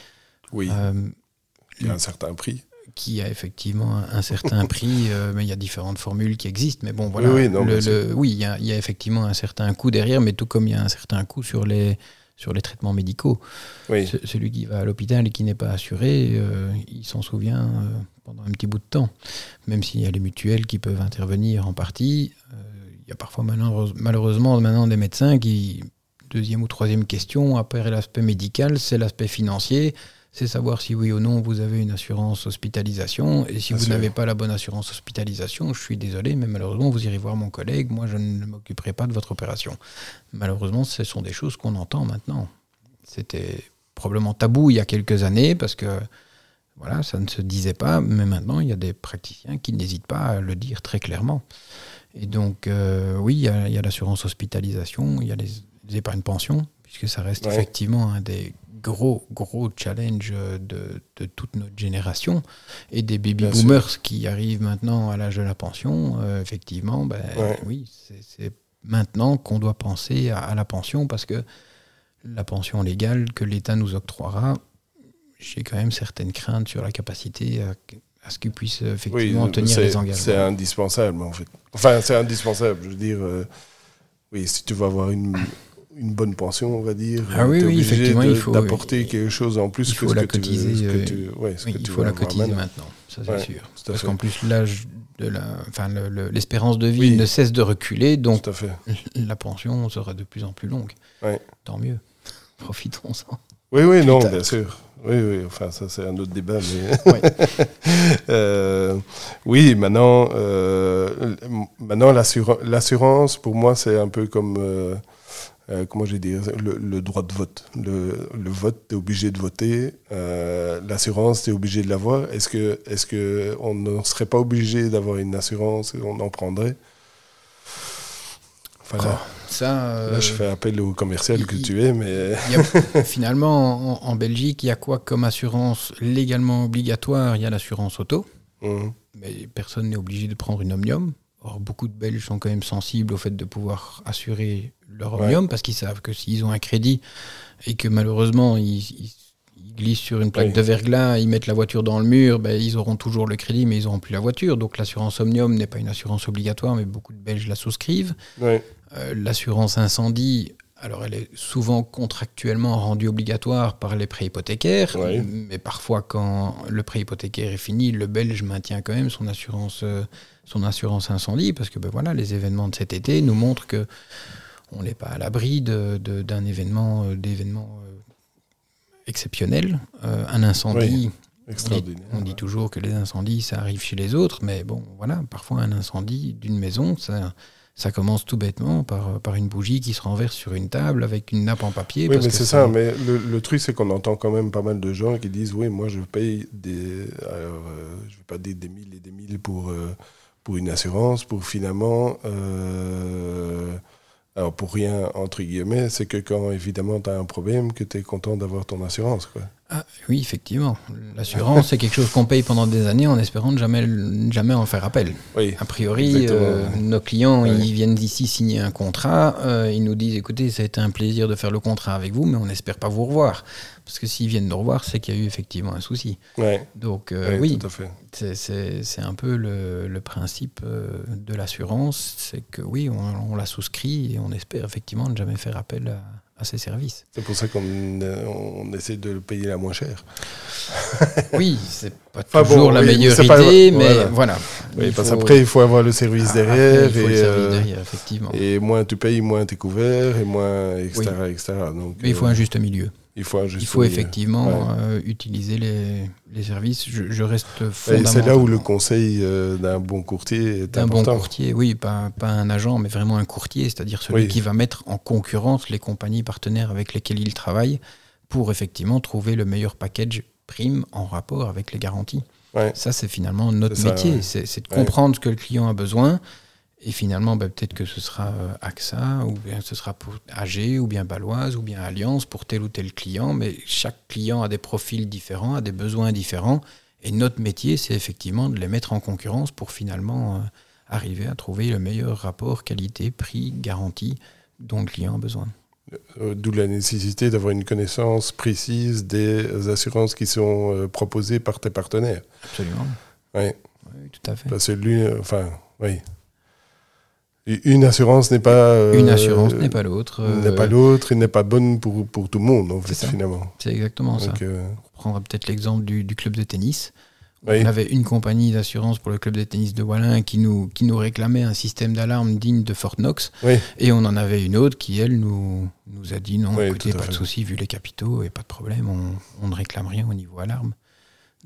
Oui, il y a un certain prix. qui a effectivement un, un certain prix, mais il y a différentes formules qui existent. Mais bon, voilà. Oui, le- il y, a, il y a effectivement un certain coût derrière, mais tout comme il y a un certain coût sur les, sur les traitements médicaux. Oui, celui qui va à l'heupital et qui n'est pas assuré, euh, il s'en souvient euh, pendant un petit bout de temps. Même s'il y a les mutuelles qui peuvent intervenir en partie, euh, il y a parfois malheureuse- malheureusement maintenant des médecins qui, deuxième ou troisième question, après l'aspect médical, c'est l'aspect financier. C'est savoir si oui ou non vous avez une assurance hospitalisation. Et si Bien vous n'avez pas la bonne assurance hospitalisation, je suis désolé, mais malheureusement, vous irez voir mon collègue. Moi, je ne m'occuperai pas de votre opération. Malheureusement, ce sont des choses qu'on entend maintenant. C'était probablement tabou il y a quelques années parce que voilà, ça ne se disait pas, mais maintenant il y a des praticiens qui n'hésitent pas à le dire très clairement. Et donc, euh, oui, il y a, l'assurance hospitalisation, il y a les, les épargnes pensions, puisque ça reste Ouais. effectivement un des gros, gros challenges de, de toute notre génération. Et des baby Bien sûr. boomers qui arrivent maintenant à l'âge de la pension, euh, effectivement, ben, Ouais. oui, c'est- c'est maintenant qu'on doit penser à, à la pension parce que la pension légale que l'État nous octroiera, j'ai quand même certaines craintes sur la capacité à, à ce qu'il puisse oui effectivement tenir c'est- les c'est engagements. indispensable en fait. Enfin, c'est indispensable. Je veux dire, euh, oui, si tu veux avoir une, une bonne pension, on va dire, Ah oui, oui, effectivement, de- il faut- d'apporter quelque chose en plus il que faut ce la que tu veux- cotiser, ce que euh, tu- ouais, ce Oui, que il faut la cotiser maintenant. maintenant, ça c'est Ouais, sûr. Parce qu'en plus, l'âge de la, enfin, le- le- l'espérance de vie ne cesse de reculer, donc Tout à fait. la pension sera de plus en plus longue. Ouais. Tant mieux. Profitons-en. Oui, oui, non, bien sûr. Oui, oui, enfin, ça, c'est un autre débat. Mais... Ouais. Euh, oui, maintenant, euh, maintenant l'assurance, pour moi, c'est un peu comme, euh, comment le, le droit de vote. Le, le vote, tu es obligé de voter. L'assurance, tu es obligé de l'avoir. Est-ce que, est-ce que on ne serait pas obligé d'avoir une assurance? Et on en prendrait Ça, euh, Là, je fais appel au commercial que tu es, mais... il y a- finalement, en, en Belgique, il y a quoi comme assurance légalement obligatoire? Il y a l'assurance auto. Mhm. mais personne n'est obligé de prendre une omnium. Or, beaucoup de Belges sont quand même sensibles au fait de pouvoir assurer leur Ouais. omnium parce qu'ils savent que s'ils ont un crédit et que malheureusement ils, glissent sur une plaque Oui. de verglas, ils mettent la voiture dans le mur, ben, ils auront toujours le crédit mais ils n'auront plus la voiture. Donc l'assurance omnium n'est pas une assurance obligatoire mais beaucoup de Belges la souscrivent. Ouais. Euh, L'assurance incendie, alors elle est souvent contractuellement rendue obligatoire par les prêts hypothécaires, mais parfois quand le prêt hypothécaire est fini, le Belge maintient quand même son assurance, euh, son assurance incendie, parce que ben voilà, les événements de cet été nous montrent que on n'est pas à l'abri d'un événement, euh, d'événements euh, exceptionnels. Un incendie, on dit, on dit toujours que les incendies, ça arrive chez les autres, mais bon, voilà, parfois un incendie d'une maison, ça, ça commence tout bêtement par, par une bougie qui se renverse sur une table avec une nappe en papier. Oui, parce mais c'est ça. Mais le, le truc, c'est qu'on entend quand même pas mal de gens qui disent Oui, moi, je paye des. Alors, euh, je vais pas dire des mille et des mille pour, euh, pour une assurance, pour finalement. euh, alors, pour rien, entre guillemets, c'est que quand, évidemment, tu as un problème, que tu es content d'avoir ton assurance. Quoi. Ah, oui, effectivement. L'assurance, c'est quelque chose qu'on paye pendant des années en espérant ne jamais, jamais en faire appel. Oui, A priori, euh, nos clients, ils viennent d'ici signer un contrat. euh, ils nous disent, écoutez, ça a été un plaisir de faire le contrat avec vous, mais on n'espère pas vous revoir. Parce que s'ils viennent nous revoir, c'est qu'il y a eu effectivement un souci. ouais, Donc euh, oui, tout à fait. c'est- un peu le, le principe euh, de l'assurance. C'est que oui, on, on la souscrit et on espère effectivement ne jamais faire appel à, à ces services. C'est pour ça qu'on euh, on essaie de le payer la moins cher. Oui, c'est pas Enfin bon, toujours la oui, meilleure c'est pas- idée, mais voilà. voilà. Oui, Il parce faut- qu'après, il faut avoir le service Ah, derrière. après, il faut et, le service euh, derrière, effectivement. Et moins tu payes, moins tu es couvert, et moins, etc. etc. Donc, Mais il faut euh, un juste milieu. Il faut, il faut effectivement euh, utiliser les, les, services. Je, je reste fondamentalement... C'est là où le conseil euh, d'un bon courtier est important. D'un bon courtier, oui, pas, pas, un agent, mais vraiment un courtier, c'est-à-dire celui qui va mettre en concurrence les compagnies partenaires avec lesquelles il travaille pour effectivement trouver le meilleur package prime en rapport avec les garanties. Ça, c'est finalement notre métier, c'est de comprendre ce que le client a besoin et finalement, ben, peut-être que ce sera euh, AXA, ou bien ce sera pour AG, ou bien Baloise, ou bien Alliance pour tel ou tel client. Mais chaque client a des profils différents, a des besoins différents. Et notre métier, c'est effectivement de les mettre en concurrence pour finalement euh, arriver à trouver le meilleur rapport qualité-prix-garantie dont le client a besoin. Euh, d'où la nécessité d'avoir une connaissance précise des assurances qui sont proposées par tes partenaires. Absolument. Oui. oui tout à fait. Parce que lui, enfin, oui, une assurance n'est pas. une assurance n'est pas l'autre. N'est pas l'autre et n'est pas bonne pour, pour tout le monde, en fait, finalement. C'est exactement ça. On prendra peut-être l'exemple du, du, club de tennis. On avait une compagnie d'assurance pour le club de tennis de Wallin qui nous, qui nous réclamait un système d'alarme digne de Fort Knox. Et on en avait une autre qui, elle, nous, nous a dit non, écoutez, pas de souci, vu les capitaux, et pas de problème, on, on ne réclame rien au niveau alarme.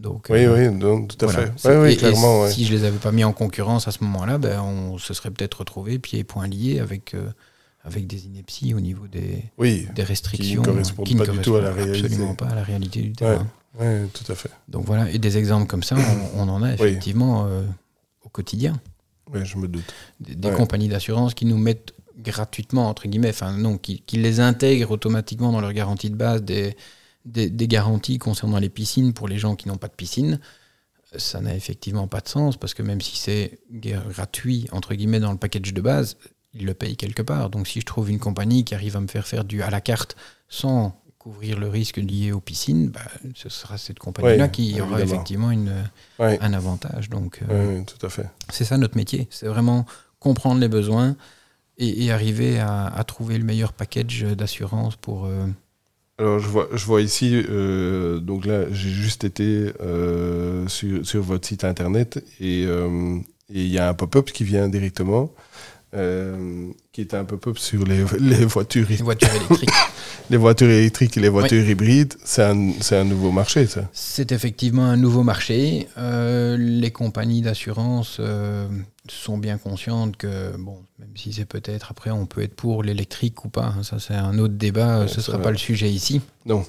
Donc, oui, euh, oui, donc, tout à fait. Oui, clairement, si je les avais pas mis en concurrence à ce moment-là, ben, on se serait peut-être retrouvé pieds et points liés avec, euh, avec des inepties au niveau des, oui, des restrictions qui ne correspondent pas du tout à la réalité. Absolument pas à la réalité du terrain. Oui, tout à fait. Donc voilà, et des exemples comme ça, on, en a effectivement euh, au quotidien. Oui, je me doute. Des, compagnies d'assurance qui nous mettent gratuitement, entre guillemets, enfin non, qui, qui les intègrent automatiquement dans leur garantie de base des des, garanties concernant les piscines pour les gens qui n'ont pas de piscine, ça n'a effectivement pas de sens parce que même si c'est gratuit, entre guillemets, dans le package de base, ils le payent quelque part. Donc si je trouve une compagnie qui arrive à me faire faire du à la carte sans couvrir le risque lié aux piscines, bah, ce sera cette compagnie-là qui aura effectivement une, un avantage. Donc, euh, tout à fait. C'est ça notre métier. C'est vraiment comprendre les besoins et, arriver à, trouver le meilleur package d'assurance pour, euh, alors je vois, je vois ici, euh, donc là j'ai juste été euh, sur, sur, votre site internet et euh, il y a un pop-up qui vient directement, qui est un pop-up sur les, les voitures, les voitures électriques. les voitures électriques et les voitures hybrides, c'est un, un, nouveau marché ça C'est effectivement un nouveau marché. les compagnies d'assurance sont bien conscientes que, bon, même si c'est peut-être après, on peut être pour l'électrique ou pas, hein, ça c'est un autre débat, ce ne sera pas le sujet ici. Non.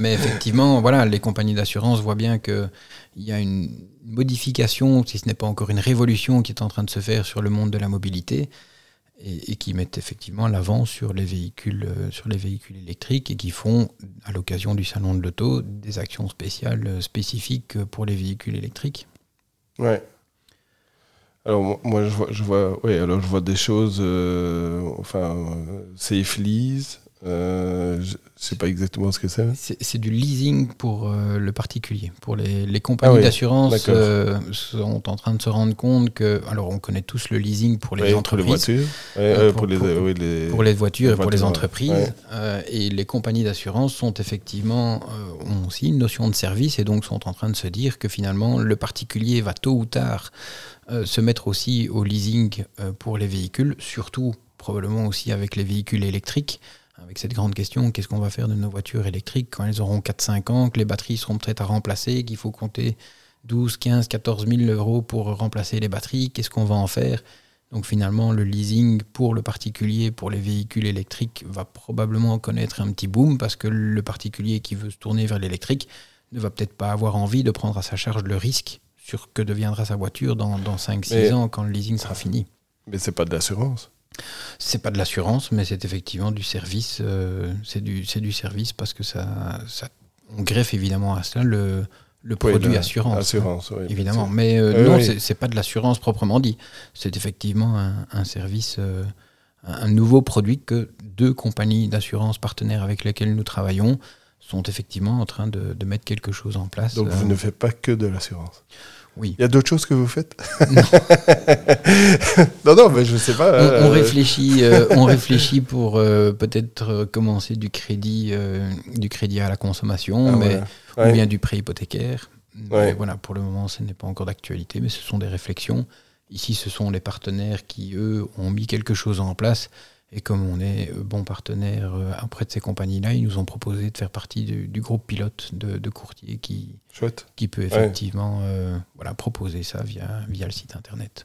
Mais effectivement, voilà, les compagnies d'assurance voient bien qu'il y a une modification, si ce n'est pas encore une révolution qui est en train de se faire sur le monde de la mobilité et, qui mettent effectivement l'avant sur les véhicules euh, sur les véhicules électriques et qui font à l'occasion du salon de l'auto des actions spéciales euh, spécifiques pour les véhicules électriques. Ouais. Alors moi je vois, je vois, oui, alors je vois des choses, euh, enfin, euh, safe lease, euh, je ne sais pas exactement ce que c'est. C'est du leasing pour euh, le particulier. Pour les, les compagnies ah d'assurance euh, sont en train de se rendre compte que, alors on connaît tous le leasing pour les entreprises, pour, les voitures, pour, les, pour, les, voitures et pour les entreprises. et les compagnies d'assurance sont effectivement ont aussi une notion de service et donc sont en train de se dire que finalement le particulier va tôt ou tard se mettre aussi au leasing pour les véhicules, surtout probablement aussi avec les véhicules électriques avec cette grande question, qu'est-ce qu'on va faire de nos voitures électriques quand elles auront 4-5 ans, que les batteries seront prêtes à remplacer, qu'il faut compter 12, 15, 14 000 euros pour remplacer les batteries, qu'est-ce qu'on va en faire? Donc finalement, le leasing pour le particulier, pour les véhicules électriques, va probablement connaître un petit boom parce que le particulier qui veut se tourner vers l'électrique ne va peut-être pas avoir envie de prendre à sa charge le risque sur que deviendra sa voiture dans, dans 5-6 ans quand le leasing sera fini. Mais c'est pas de l'assurance. C'est pas de l'assurance, mais c'est effectivement du service. Euh, c'est du, du service parce que ça, ça, on greffe évidemment à cela le, le produit assurance. Assurance, évidemment. Mais euh, non, c'est pas de l'assurance proprement dit. C'est effectivement un, service, euh, un nouveau produit que deux compagnies d'assurance partenaires avec lesquelles nous travaillons sont effectivement en train de, de mettre quelque chose en place. Donc vous ne faites pas que de l'assurance oui. Il y a d'autres choses que vous faites non. non, mais je ne sais pas. On, euh, réfléchit, euh, on réfléchit pour euh, peut-être commencer du crédit, du crédit à la consommation, ah, mais, ou bien du prêt hypothécaire. voilà, pour le moment, ce n'est pas encore d'actualité, mais ce sont des réflexions. Ici, ce sont les partenaires qui, eux, ont mis quelque chose en place Et comme on est bon partenaire auprès de ces compagnies-là, ils nous ont proposé de faire partie du, groupe pilote de, courtiers qui, qui peut effectivement voilà, proposer ça via, via le site internet.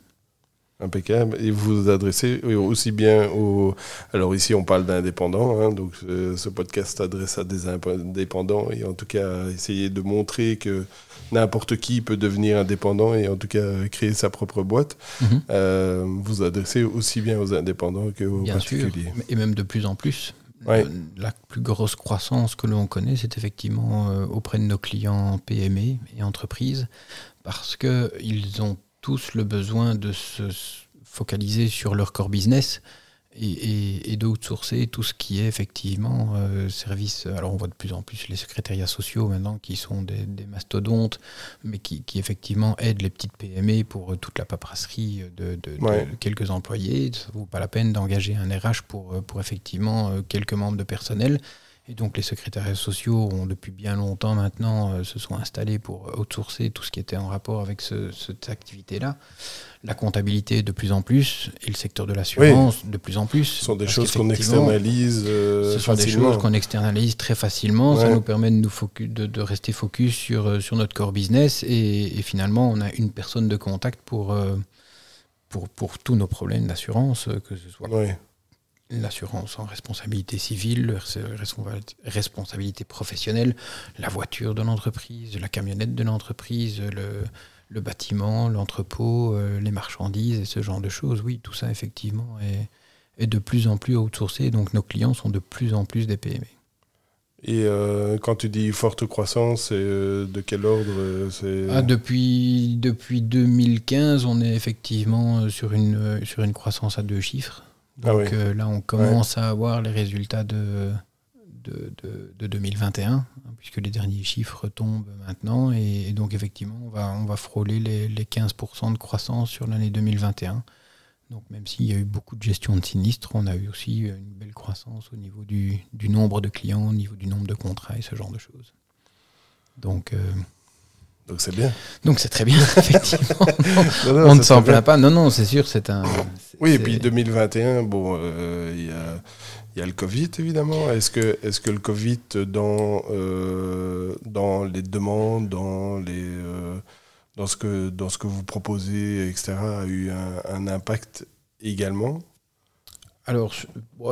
Impeccable. Et vous vous adressez aussi bien aux... Alors ici, on parle d'indépendants, hein, donc euh, ce podcast s'adresse à des indépendants et en tout cas essayer de montrer que n'importe qui peut devenir indépendant et en tout cas créer sa propre boîte. Mhm. Euh, vous adressez aussi bien aux indépendants qu'aux particuliers. Sûr. Et même de plus en plus. Euh, la plus grosse croissance que l'on connaît, c'est effectivement auprès de nos clients PME et entreprises, parce qu'ils ont tous le besoin de se focaliser sur leur core business et, et, d'outsourcer tout ce qui est effectivement euh, service. Alors on voit de plus en plus les secrétariats sociaux maintenant qui sont des, mastodontes, mais qui, effectivement aident les petites PME pour euh, toute la paperasserie de, quelques employés. Ça ne vaut pas la peine d'engager un RH pour, euh, pour effectivement quelques membres de personnel. Et donc les secrétariats sociaux ont depuis bien longtemps maintenant euh, se sont installés pour outsourcer tout ce qui était en rapport avec cette activité-là. La comptabilité de plus en plus et le secteur de l'assurance de plus en plus. Ce sont des choses qu'on externalise euh, Ce sont des choses qu'on externalise très facilement. Ça nous permet de, nous focus, de, rester focus sur, euh, sur notre core business et, finalement on a une personne de contact pour, pour, pour tous nos problèmes d'assurance, que ce soit l'assurance en responsabilité civile, responsabilité professionnelle, la voiture de l'entreprise, la camionnette de l'entreprise, le, bâtiment, l'entrepôt, euh, les marchandises et ce genre de choses. Oui, tout ça effectivement est, est de plus en plus outsourcé, donc nos clients sont de plus en plus des PME. Et euh, quand tu dis forte croissance, euh, de quel ordre ah, depuis, depuis 2015, on est effectivement sur une, sur une croissance à deux chiffres. Ah Donc là, on commence à avoir les résultats de, de, de, 2021, hein, puisque les derniers chiffres tombent maintenant. Et, donc, effectivement, on va, on va frôler les, les 15% de croissance sur l'année 2021. Donc, même s'il y a eu beaucoup de gestion de sinistres, on a eu aussi une belle croissance au niveau du, du nombre de clients, au niveau du nombre de contrats et ce genre de choses. Donc, euh, donc c'est bien. Donc c'est très bien, effectivement. on ne s'en plaint pas. Non, non, c'est sûr, c'est un. Oui, et puis 2021, bon, euh, il y, a, le Covid, évidemment. Est-ce que, est que le Covid, dans, euh, dans les demandes, dans, les, euh, dans, ce que, dans ce que vous proposez, etc., a eu un impact également? Alors,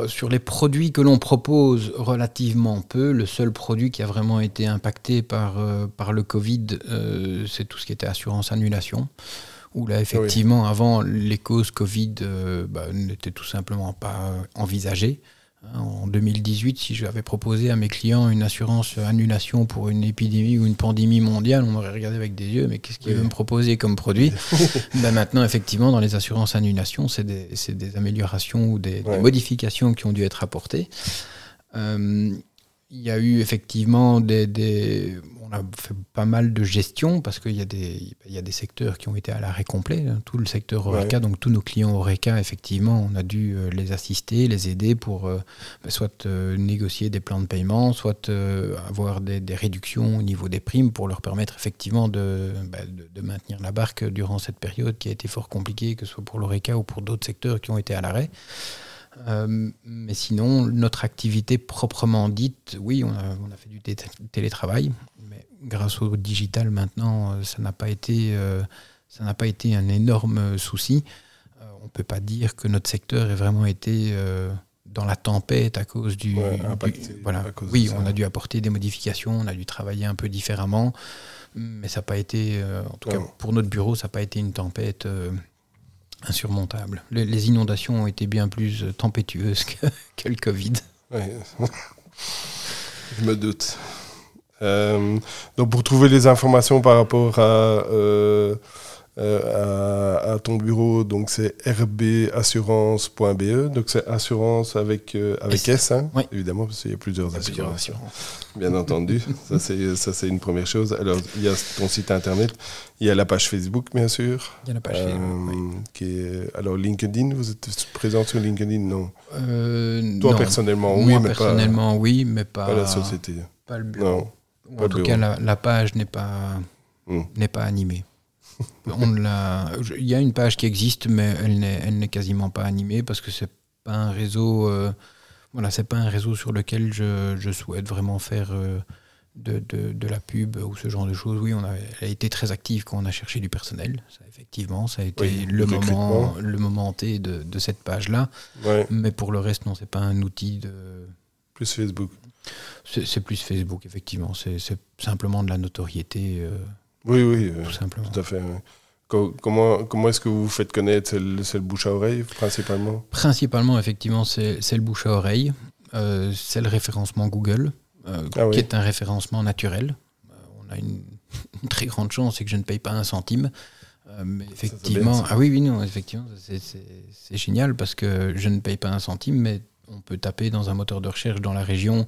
sur les produits que l'on propose, relativement peu. Le seul produit qui a vraiment été impacté par, euh, par le Covid, euh, c'est tout ce qui était assurance annulation. Où là, effectivement, avant, les causes Covid euh, bah, n'étaient tout simplement pas envisagées. En 2018, si j'avais proposé à mes clients une assurance annulation pour une épidémie ou une pandémie mondiale, on m'aurait regardé avec des yeux, mais qu'est-ce qu'il veut me proposer comme produit? Ben Maintenant, effectivement, dans les assurances annulation, c'est des, des, améliorations ou des, modifications qui ont dû être apportées. Euh, il y a eu effectivement des, on a fait pas mal de gestion parce qu'il y, a des, il y a des secteurs qui ont été à l'arrêt complet. Hein. Tout le secteur Oreca, donc tous nos clients Oreca, effectivement, on a dû euh, les assister, les aider pour euh, bah, soit euh, négocier des plans de paiement, soit avoir des, réductions au niveau des primes pour leur permettre effectivement bah, de, de, maintenir la barque durant cette période qui a été fort compliquée, que ce soit pour l'Oreca ou pour d'autres secteurs qui ont été à l'arrêt. Euh, mais sinon, notre activité proprement dite, oui, on a, on a fait du télétravail, mais grâce au digital maintenant, euh, ça n'a pas été, euh, ça n'a pas été un énorme souci. on ne peut pas dire que notre secteur ait vraiment été dans la tempête à cause du. voilà. oui, on a dû apporter des modifications, on a dû travailler un peu différemment, mais ça n'a pas été, en tout cas pour notre bureau, ça n'a pas été une tempête insurmontable. Les, inondations ont été bien plus tempétueuses que, le Covid. Je me doute. Euh, donc pour trouver les informations par rapport à euh, euh, à, ton bureau, donc c'est rbassurance.be, donc c'est assurance avec, euh, avec S, hein, évidemment, parce qu'il y a plusieurs assurances. Bien entendu, ça c'est une première chose. Alors, il y a ton site internet, il y a la page Facebook, bien sûr. Il y a la page Facebook. Euh, qui est, alors, LinkedIn, vous êtes présent sur LinkedIn Non? Toi, personnellement, oui, mais personnellement, oui, mais pas, pas la société. Pas le bureau. Non, en tout cas, la, la, page n'est pas, hmm. n'est pas animée. Il y a une page qui existe, mais elle n'est quasiment pas animée parce que c'est pas un réseau. euh, voilà, c'est pas un réseau sur lequel je, je souhaite vraiment faire euh, de, de- de la pub ou ce genre de choses. Oui, on a, elle a été très active quand on a cherché du personnel. Ça, effectivement, ça a été Oui, le, moment, le moment T de, de cette page-là. Ouais, Mais pour le reste, non, c'est pas un outil de. plus Facebook. C'est plus Facebook, effectivement. C'est c'est simplement de la notoriété, euh, Oui, oui, euh, tout simplement. tout à fait. comment comment est-ce que vous vous faites connaître C'est le, bouche à oreille, principalement? Principalement, effectivement, c'est le bouche à oreille. Euh, c'est le référencement Google, euh, Ah oui. qui est un référencement naturel. Euh, on a une, une très grande chance, c'est que je ne paye pas un centime. Mais effectivement, ça. ah oui, oui, non, effectivement, c'est génial parce que je ne paye pas un centime, mais on peut taper dans un moteur de recherche dans la région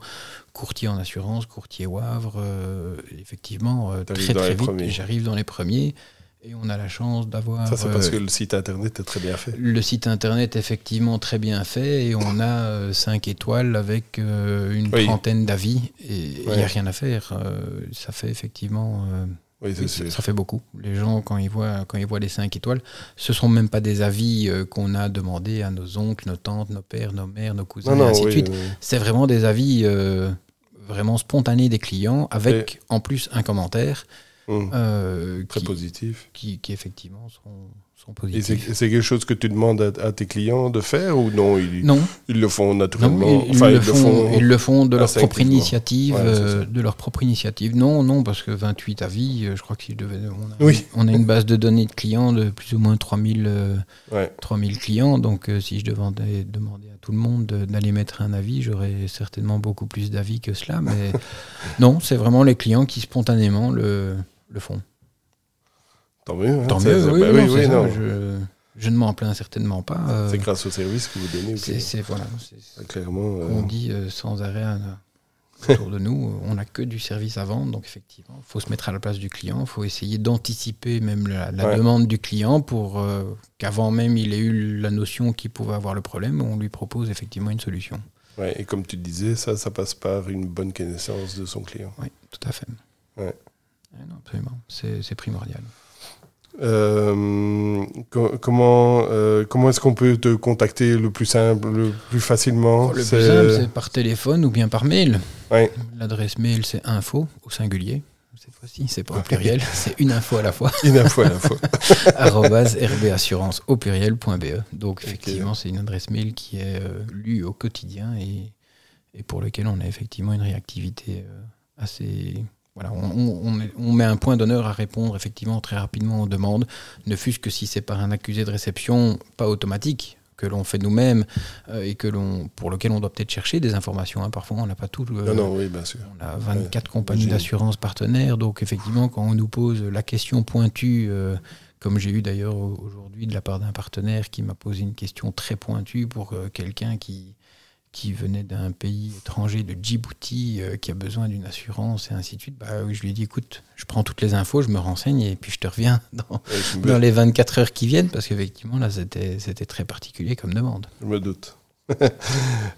courtier en assurance, courtier Wavre. euh, effectivement, euh, très très vite, j'arrive dans les premiers et on a la chance d'avoir. Ça, c'est parce euh, que le site internet est très bien fait. le site internet est effectivement très bien fait et on a 5 étoiles avec une Oui. trentaine d'avis et il n'y a rien à faire. Ça fait effectivement Oui, oui, ça fait beaucoup. Les gens quand ils voient quand ils voient les 5 étoiles, ce sont même pas des avis euh, qu'on a demandé à nos oncles, nos tantes, nos pères, nos mères, nos cousins Non, et non, ainsi de oui, suite. oui. C'est vraiment des avis euh, vraiment spontanés des clients avec en plus un commentaire Hum, euh, Très qui, positif. qui, qui effectivement sont, sont c'est quelque chose que tu demandes à, à tes clients de faire ou non Ils, Non, ils le font Non, naturellement. ils, enfin, ils le font, ils le font de leur propre initiative. Ouais, euh, de leur propre initiative. Non, non, parce que 28 avis, euh, je crois que si je devais, on, a, Oui. on a une base de données de clients de plus ou moins 3000, euh, Ouais. 3000 clients. Donc euh, si je devais demander à tout le monde de- d'aller mettre un avis, j'aurais certainement beaucoup plus d'avis que cela. Mais non, c'est vraiment les clients qui spontanément le, le font. Tant mieux. hein, Tant mieux, ça- oui, bah non, oui, oui, ça, non. Je, je ne m'en plains certainement pas. euh, C'est grâce au service que vous donnez. c'est voilà, Clairement. euh, on dit euh, sans arrêt euh, autour de nous, on n'a que du service à vendre, donc effectivement, il faut se mettre à la place du client, il faut essayer d'anticiper même la, la Ouais. demande du client pour euh, qu'avant même il ait eu la notion qu'il pouvait avoir le problème, on lui propose effectivement une solution. ouais, et comme tu disais, ça, ça passe par une bonne connaissance de son client. Oui, tout à fait. Ouais. Non, absolument, c'est primordial. Euh, co- comment euh, comment est-ce qu'on peut te contacter le plus simple, le plus facilement? Le plus simple, c'est par téléphone ou bien par mail. Ouais. L'adresse mail, c'est info au singulier. Cette fois-ci, c'est pas au pluriel, c'est une info à la fois. une info à la fois. rbassurance au pluriel.be. Donc effectivement, c'est une adresse mail qui est euh, lue au quotidien et, et pour lequel on a effectivement une réactivité assez... Voilà, on, met un point d'honneur à répondre effectivement très rapidement aux demandes, ne fût-ce que si c'est par un accusé de réception pas automatique que l'on fait nous-mêmes euh, et que l'on pour lequel on doit peut-être chercher des informations. hein. Parfois, on n'a pas tout. euh, non, non, oui, bien sûr. on a 24 Ouais, compagnies d'assurance partenaires, donc effectivement, quand on nous pose la question pointue, euh, comme j'ai eu d'ailleurs au- aujourd'hui de la part d'un partenaire qui m'a posé une question très pointue pour euh, quelqu'un qui, qui venait d'un pays étranger, de Djibouti, euh, qui a besoin d'une assurance et ainsi de suite, bah, je lui ai dit, écoute, je prends toutes les infos, je me renseigne et puis je te reviens dans, me, dans les 24 heures qui viennent, parce qu'effectivement, là, c'était c'était très particulier comme demande. je me doute.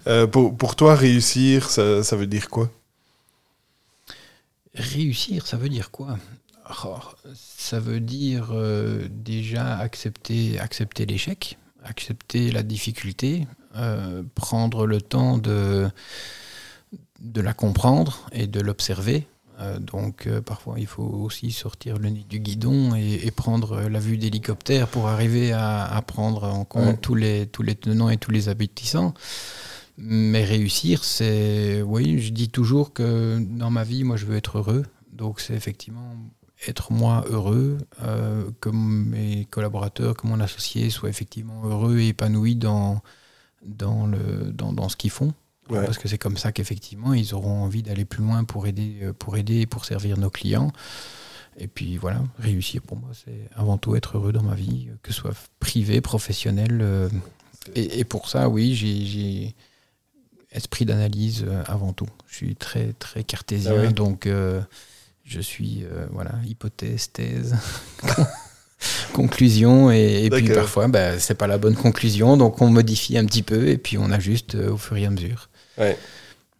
Euh, pour, pour toi, réussir, ça, ça veut dire quoi? Réussir, ça veut dire quoi? Oh, Ça veut dire euh, déjà accepter, accepter l'échec, accepter la difficulté, euh, prendre le temps de, de la comprendre et de l'observer. Euh, donc euh, parfois il faut aussi sortir le nez du guidon et, et prendre la vue d'hélicoptère pour arriver à, à prendre en compte Ouais. tous, les, tous les tenants et tous les aboutissants. Mais réussir, c'est. Oui, je dis toujours que dans ma vie, moi, je veux être heureux. Donc, c'est effectivement être moi heureux, euh, que mes collaborateurs, que mon associé soient effectivement heureux et épanouis dans, dans, le, dans, dans ce qu'ils font. Ouais. Parce que c'est comme ça qu'effectivement, ils auront envie d'aller plus loin pour aider, pour aider et pour servir nos clients. Et puis voilà, réussir pour moi, c'est avant tout être heureux dans ma vie, que ce soit privé, professionnel. euh, et, et pour ça, oui, j'ai- esprit d'analyse euh, avant tout. Je suis très très cartésien, Ah oui. donc euh, je suis euh, voilà hypothèse, thèse, conclusion, et, et puis parfois bah, c'est pas la bonne conclusion, donc on modifie un petit peu et puis on ajuste euh, au fur et à mesure. Ouais.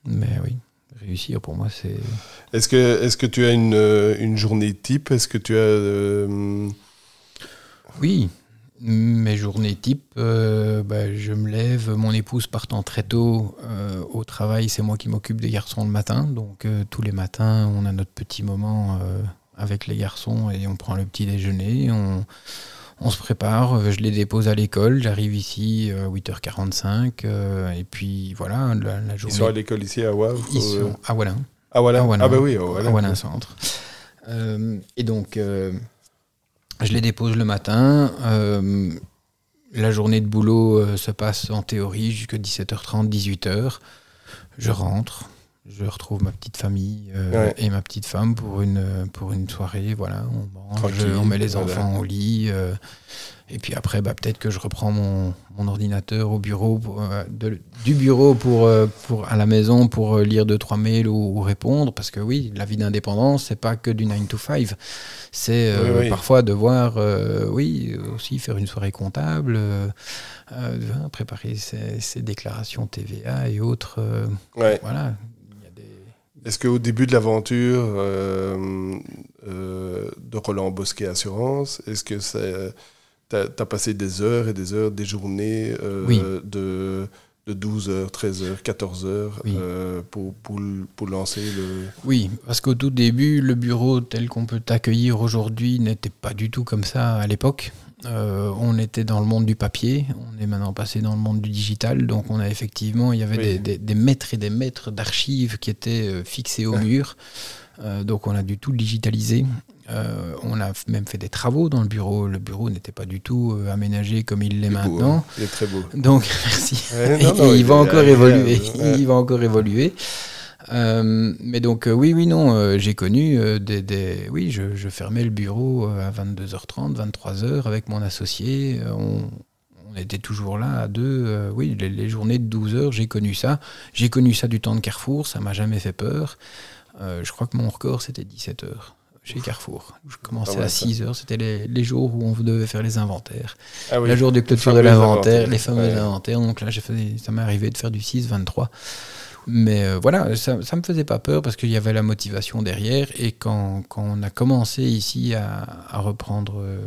Mais oui, réussir pour moi c'est Est-ce que, est que tu as une, euh, une journée type? Est-ce que tu as. euh, oui. mes journées type, euh, bah, je me lève, mon épouse partant très tôt euh, au travail, c'est moi qui m'occupe des garçons le matin. Donc euh, tous les matins, on a notre petit moment avec les garçons et on prend le petit déjeuner. On, on se prépare, je les dépose à l'école, j'arrive ici à 8h45 et puis voilà, la, journée. Ils sont à l'école ici à Wavre Ils sont à Wallin. À Wallin, ah bah oui, à Wallin. centre. et donc je les dépose le matin. Euh, la journée de boulot euh, se passe en théorie jusqu'à 17h30, 18h. Je rentre, je retrouve ma petite famille euh, et ma petite femme pour une, pour une soirée. Voilà, on mange, on met les enfants au lit. Et puis après, bah, peut-être que je reprends mon, ordinateur au bureau, euh, du bureau pour, euh, pour, à la maison pour euh, lire deux, trois mails ou, répondre. Parce que oui, la vie d'indépendance, c'est pas que du 9 to 5. C'est parfois devoir, oui, aussi faire une soirée comptable, préparer ses, déclarations TVA et autres. Voilà. Est-ce qu'au début de l'aventure de Roland Bosquet Assurance, est-ce que tu as, passé des heures et des heures, des journées euh, de, de 12 heures, 13 heures, 14 heures euh, pour, pour, pour, lancer le... Oui, parce qu'au tout début, le bureau tel qu'on peut t'accueillir aujourd'hui n'était pas du tout comme ça à l'époque. Euh, on était dans le monde du papier, on est maintenant passé dans le monde du digital, donc on a effectivement, il y avait des, des, des, maîtres et des maîtres d'archives qui étaient fixés au mur. donc on a dû tout digitaliser. Euh, on a même fait des travaux dans le bureau. Le bureau n'était pas du tout euh, aménagé comme il l'est maintenant. Hein. Il est très beau. Donc, merci. il, va encore évoluer. il va encore évoluer. Mais donc, euh, oui, oui, non, j'ai connu des, Oui, je, fermais le bureau à 22h30, 23h avec mon associé. On, était toujours là à deux. oui, les, les, journées de 12 heures, j'ai connu ça. J'ai connu ça du temps de Carrefour, ça m'a jamais fait peur. je crois que mon record, c'était 17 heures chez Carrefour. Je commençais ah à 6 heures, c'était les, jours où on devait faire les inventaires. Ah Le jour de clôture de l'inventaire, les fameux inventaires. Donc là, fait, ça m'est arrivé de faire du 6-23. Mais euh, voilà, ça ne me faisait pas peur parce qu'il y avait la motivation derrière. Et quand, quand on a commencé ici à, à reprendre, euh,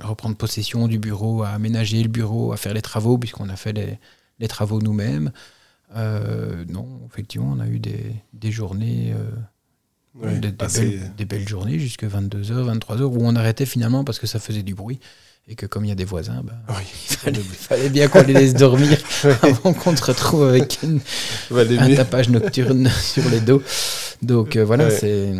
reprendre possession du bureau, à aménager le bureau, à faire les travaux, puisqu'on a fait les, les travaux nous-mêmes, euh, non, effectivement, on a eu des, des journées des, belles, journées jusqu'à 22h, 23h, où on arrêtait finalement parce que ça faisait du bruit. Et que comme il y a des voisins, bah, il, fallait, bien qu'on les laisse dormir avant qu'on se retrouve avec une, un tapage nocturne sur les dos. Donc euh, voilà, c'est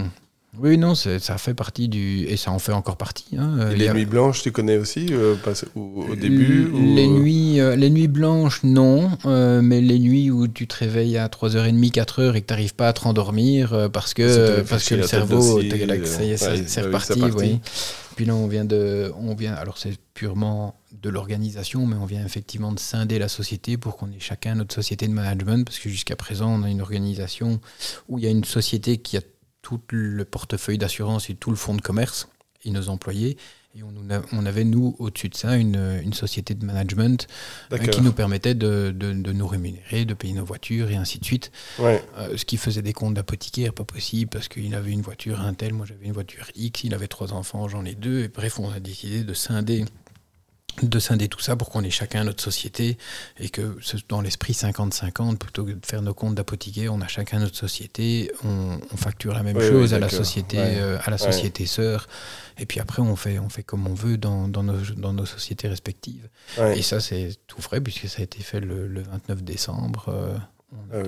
oui, non, ça fait partie du. Et ça en fait encore partie. Hein. Et les nuits blanches, tu connais aussi euh, au, début les, nuits, euh, les nuits blanches, non. Euh, mais les nuits où tu te réveilles à 3h30, 4h et que tu n'arrives pas à te rendormir parce que, parce que le cerveau, c'est reparti. Oui. Puis là, on vient de. On vient, alors, c'est purement de l'organisation, mais on vient effectivement de scinder la société pour qu'on ait chacun notre société de management, parce que jusqu'à présent, on a une organisation où il y a une société qui a tout le portefeuille d'assurance et tout le fonds de commerce et nos employés. Et on, avait, nous, au-dessus de ça, une, société de management euh, qui nous permettait de, nous rémunérer, de payer nos voitures et ainsi de suite. Euh, ce qui faisait des comptes d'apothicaire, pas possible, parce qu'il avait une voiture un tel, moi j'avais une voiture X, il avait trois enfants, j'en ai deux. Et bref, on a décidé de scinder de scinder tout ça pour qu'on ait chacun notre société et que dans l'esprit 50-50, plutôt que de faire nos comptes d'apothicaire, on a chacun notre société, on, facture la même chose à la société euh, à la société sœur et puis après on fait on fait comme on veut dans, dans, nos, dans nos, sociétés respectives. Et ça c'est tout frais puisque ça a été fait le, 29 décembre. Euh, ah euh,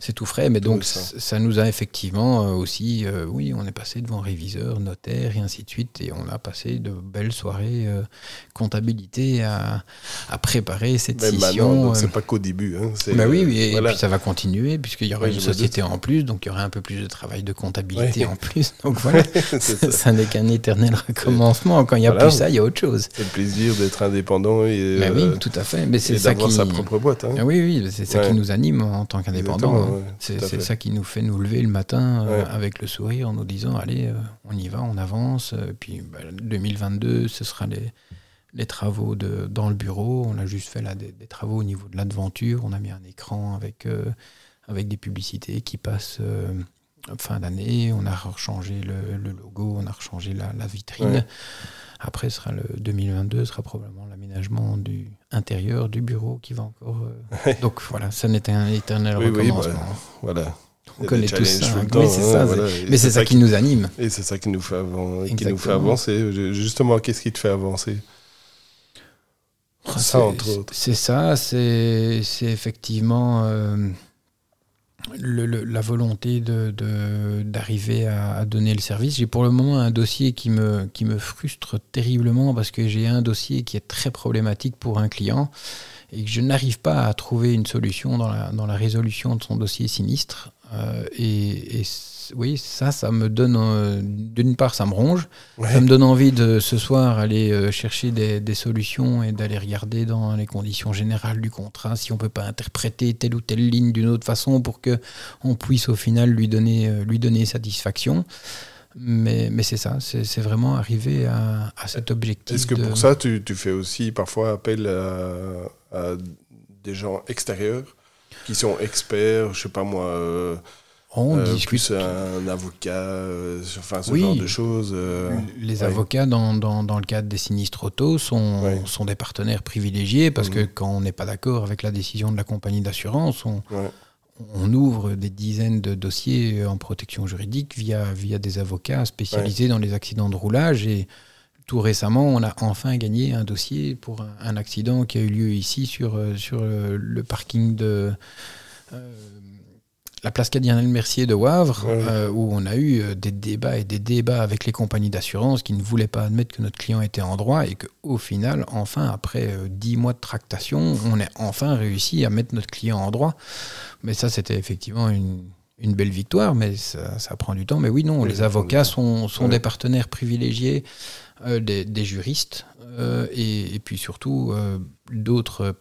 c'est tout frais, mais donc ça. nous a effectivement euh, aussi, euh, oui, on est passé devant réviseur, notaire et ainsi de suite, et on a passé de belles soirées comptabilité à, préparer cette mais session. c'est pas qu'au début. Hein, bah oui, et, puis ça va continuer puisqu'il y aura une société en plus, donc il y aura un peu plus de travail de comptabilité en plus. Donc voilà, ça, n'est qu'un éternel recommencement. Quand il n'y a plus ça, il y a autre chose. C'est le plaisir d'être indépendant et, bah oui, tout à fait. Mais c'est ça qui sa propre boîte. Hein. Ah oui, oui, c'est ça qui nous anime en tant qu'indépendant. C'est ça qui nous fait nous lever le matin euh, avec le sourire en nous disant allez, euh, on y va, on avance. Euh, puis 2022, bah, ce sera les, les travaux de, dans le bureau. On a juste fait là, des, travaux au niveau de l'aventure. On a mis un écran avec, avec des publicités qui passent fin d'année. On a rechangé le, logo, on a rechangé la, vitrine. Après, sera le 2022 sera probablement l'aménagement du intérieur du bureau qui va encore. euh, Donc voilà, ça n'est un éternel Oui, oui, recommencement. bah, voilà. On connaît tous ça. tout Oui, c'est hein, ça. voilà. Mais c'est ça qui nous anime. Et c'est ça qui nous fait, qui nous fait avancer. Justement, qu'est-ce qui te fait avancer? Ça, C'est- entre autres. C'est ça, c'est c'est effectivement euh, la volonté de- de- d'arriver à, donner le service. J'ai pour le moment un dossier qui me, qui me frustre terriblement parce que j'ai un dossier qui est très problématique pour un client et que je n'arrive pas à trouver une solution dans la, dans la résolution de son dossier sinistre. Euh, et et oui, ça, ça me donne, euh, d'une part, ça me ronge. Ouais. Ça me donne envie de ce soir aller euh, chercher des, des solutions et d'aller regarder dans les conditions générales du contrat si on peut pas interpréter telle ou telle ligne d'une autre façon pour que on puisse au final lui donner, euh, lui donner satisfaction. Mais, mais c'est ça, c'est vraiment arriver à, à cet objectif. Est-ce que de- pour ça, tu, tu fais aussi parfois appel à, à des gens extérieurs qui sont experts, je sais pas moi, euh, on euh, discute plus un avocat, euh, enfin ce Oui. genre de choses. euh, Les ouais. avocats, dans, dans, dans le cadre des sinistres auto, sont, Ouais. sont des partenaires privilégiés parce Mhm. que quand on n'est pas d'accord avec la décision de la compagnie d'assurance, on, Ouais. on ouvre des dizaines de dossiers en protection juridique via, via des avocats spécialisés dans les accidents de roulage. Et tout récemment, on a enfin gagné un dossier pour un, un accident qui a eu lieu ici sur, euh, sur euh, le parking de euh, la place Cardinal Mercier de Wavre, Ouais. euh, où on a eu euh, des débats et des débats avec les compagnies d'assurance qui ne voulaient pas admettre que notre client était en droit et qu'au final, enfin, après euh, dix mois de tractation, on a enfin réussi à mettre notre client en droit. Mais ça, c'était effectivement une, une belle victoire, mais ça, ça prend du temps. Mais oui, non, Oui, les avocats sont, sont Ouais. des partenaires privilégiés euh, des, des juristes euh, et, et puis surtout euh, d'autres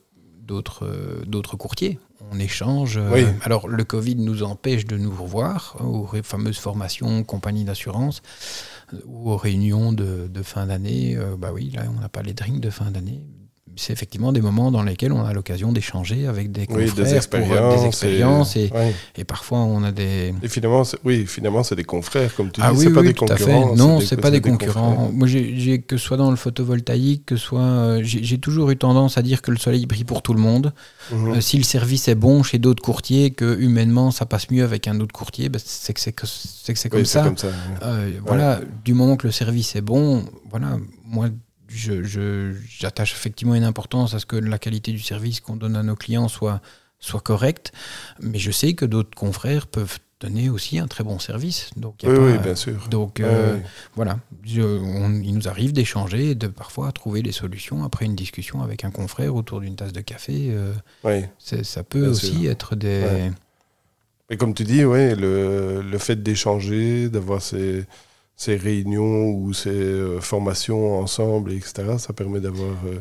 courtiers. On échange. euh, Oui. Alors, le Covid nous empêche de nous revoir euh, aux fameuses formations compagnie d'assurance euh, ou aux réunions de, de fin d'année. Euh, bah oui, là, on n'a pas les drinks de fin d'année. C'est effectivement des moments dans lesquels on a l'occasion d'échanger avec des Oui, confrères des pour, euh, des expériences. expériences et, ouais. et parfois on a des, Et finalement, c'est- oui, finalement, c'est des confrères, comme tu ah dis, oui, c'est pas oui, des tout à fait. concurrents. Non, c'est pas des concurrents. Moi, j'ai, que ce soit dans le photovoltaïque, que ce soit, euh, j'ai, toujours eu tendance à dire que le soleil brille pour tout le monde. Mhm. Euh, si le service est bon chez d'autres courtiers, que humainement ça passe mieux avec un autre courtier, ben, c'est que c'est, que c'est, que c'est comme Oui, ça. comme ça. ouais. Voilà, du moment que le service est bon, voilà, moi, je, je- j'attache effectivement une importance à ce que la qualité du service qu'on donne à nos clients soit, soit correcte, mais je sais que d'autres confrères peuvent donner aussi un très bon service. Donc, Oui, pas- oui, bien sûr. donc euh, voilà, Je- on- il nous arrive d'échanger et de parfois trouver des solutions après une discussion avec un confrère autour d'une tasse de café. euh, c'est- ça peut Bien aussi sûr. être des... Ouais. Et comme tu dis, ouais, le, le fait d'échanger, d'avoir ces, ces réunions ou ces euh, formations ensemble, etc., ça permet d'avoir euh,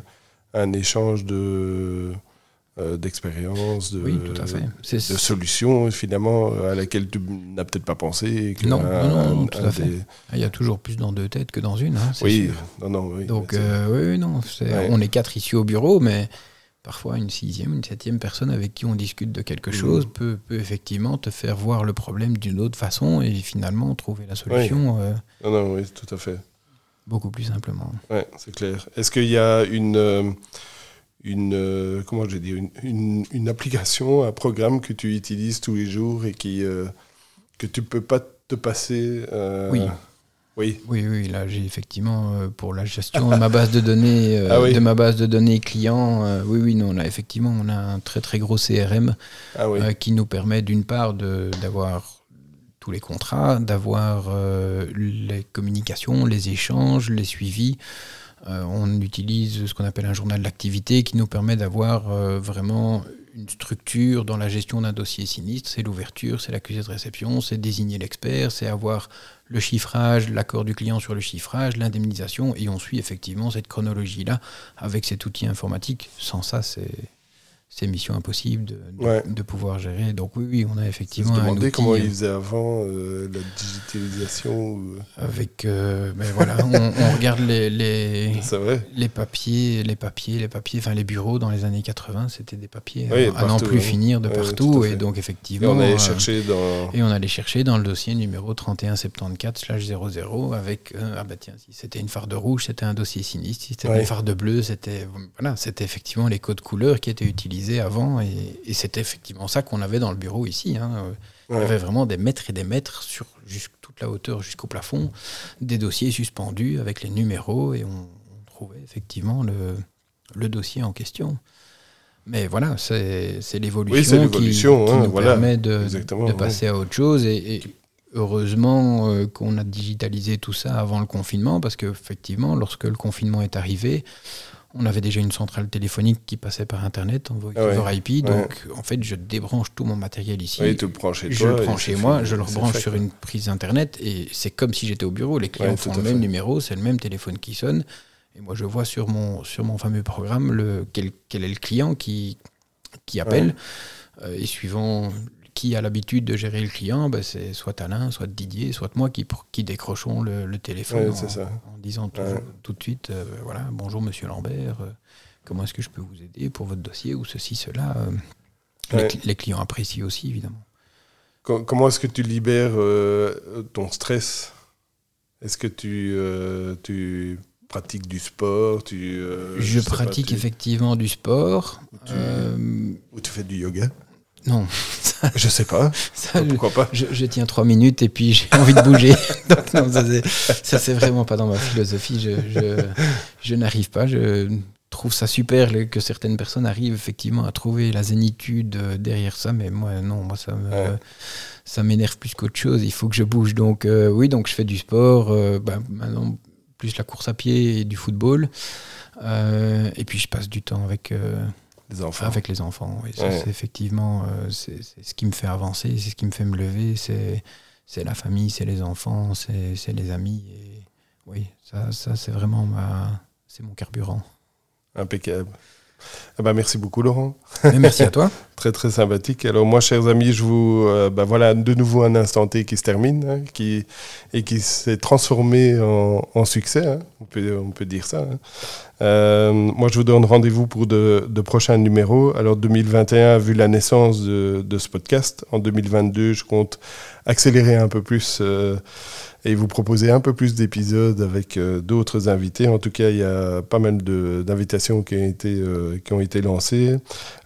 un échange de euh, d'expériences, de, Oui, solutions finalement à laquelle tu n'as peut-être pas pensé. que Non, un- non, non, tout à fait. des- Il y a toujours plus dans deux têtes que dans une. hein, Oui, sûr. non, non, oui. Donc, euh, oui, non, Ouais. on est quatre ici au bureau, mais parfois une sixième, une septième personne avec qui on discute de quelque Mhm. chose peut, peut effectivement te faire voir le problème d'une autre façon et finalement trouver la solution euh, non, non, oui, tout à fait. beaucoup plus simplement. Ouais, c'est clair. Est-ce qu'il y a une, euh, une euh, comment je une, une, une application, un programme que tu utilises tous les jours et qui que tu peux pas te passer Oui. Oui. Oui, oui, là j'ai effectivement euh, pour la gestion de ma base de données, euh, Ah oui. de ma base de données client, euh, oui, oui, non, on a effectivement on a un très très gros CRM Ah oui. qui nous permet d'une part d'avoir tous les contrats, d'avoir les communications, les échanges, les suivis. On utilise ce qu'on appelle un journal d'activité qui nous permet d'avoir vraiment une structure dans la gestion d'un dossier sinistre. C'est l'ouverture, c'est l'accusé de réception, c'est désigner l'expert, c'est avoir le chiffrage, l'accord du client sur le chiffrage, l'indemnisation, et on suit effectivement cette chronologie-là avec cet outil informatique. Sans ça, c'est c'est mission impossible de, de, Ouais. de pouvoir gérer. Donc oui, oui, on a Je effectivement me un demandais comment ils faisaient avant euh, la digitalisation. ou- avec, euh, ben voilà, on, on regarde les, les, les papiers, les papiers, les papiers, enfin les bureaux dans les années 80, c'était des papiers Oui, à, n'en plus oui. finir de partout. et donc Et effectivement, on allait euh, chercher dans. et on allait chercher dans le dossier numéro 3174/00 avec euh, ah bah tiens si c'était une farde rouge c'était un dossier sinistre si c'était Ouais. une farde bleue c'était voilà c'était effectivement les codes couleurs qui étaient utilisés avant et, et c'était effectivement ça qu'on avait dans le bureau ici hein. Euh, il y avait vraiment des mètres et des mètres sur toute la hauteur jusqu'au plafond des dossiers suspendus avec les numéros et on, on trouvait effectivement le, le dossier en question mais voilà c'est l'évolution Oui, qui, qui hein, nous voilà. permet de, passer à autre chose. Et, et heureusement euh, qu'on a digitalisé tout ça avant le confinement, parce qu'effectivement, lorsque le confinement est arrivé, on avait déjà une centrale téléphonique qui passait par Internet en Ah ouais, IP. Donc, en fait, je débranche tout mon matériel ici. Oui, tu le prends chez je toi. le prends chez fait, moi, je le rebranche sur une prise Internet et c'est comme si j'étais au bureau. Les clients font le même fait. numéro, c'est le même téléphone qui sonne. Et moi, je vois sur mon, sur mon fameux programme le, quel, quel est le client qui, qui appelle. Euh, et suivant qui a l'habitude de gérer le client, ben, c'est soit Alain, soit Didier, soit moi qui, décrochons le, le téléphone Ouais, en, c'est ça. en disant tout, Ouais. tout de suite euh, voilà, bonjour monsieur Lambert, euh, comment est-ce que je peux vous aider pour votre dossier ou ceci, cela. euh? Les clients apprécient aussi, évidemment. Com- Comment est-ce que tu libères ton stress? Est-ce que tu, tu pratiques du sport tu, euh, Je pas, pratique tu- effectivement du sport. tu- Euh, Ou tu fais du yoga? Non, ça, Je sais pas. ça, je, Pourquoi pas je- je tiens trois minutes et puis j'ai envie de bouger. Donc, non, ça, c'est, vraiment pas dans ma philosophie. Je, je, je n'arrive pas. Je trouve ça super que certaines personnes arrivent effectivement à trouver la zénitude euh, derrière ça, mais moi, non, moi, ça me. Ouais. Ça m'énerve plus qu'autre chose. Il faut que je bouge. Donc, euh, oui, donc je fais du sport. euh, bah, maintenant, plus la course à pied et du football. Euh, et puis, je passe du temps avec, Les enfants. avec les enfants. Oui, ça, Ouais. c'est effectivement euh, c'est ce qui me fait avancer, c'est ce qui me fait me lever, c'est la famille, c'est les enfants, c'est les amis. Et oui, ça, ça c'est vraiment ma, mon carburant. Impeccable. Ah bah, merci beaucoup, Laurent. Merci à toi. Très très sympathique. Alors moi, chers amis, je vous, euh, bah voilà, de nouveau un instant T qui se termine, hein, qui et qui s'est transformé en, en succès. hein. On peut on peut dire ça. hein. Euh, moi, je vous donne rendez-vous pour de, de prochains numéros. Alors 2021 a vu la naissance de, de ce podcast. En 2022, je compte accélérer un peu plus euh, et vous proposer un peu plus d'épisodes avec euh, d'autres invités. En tout cas, il y a pas mal d'invitations qui ont été euh, qui ont été lancées.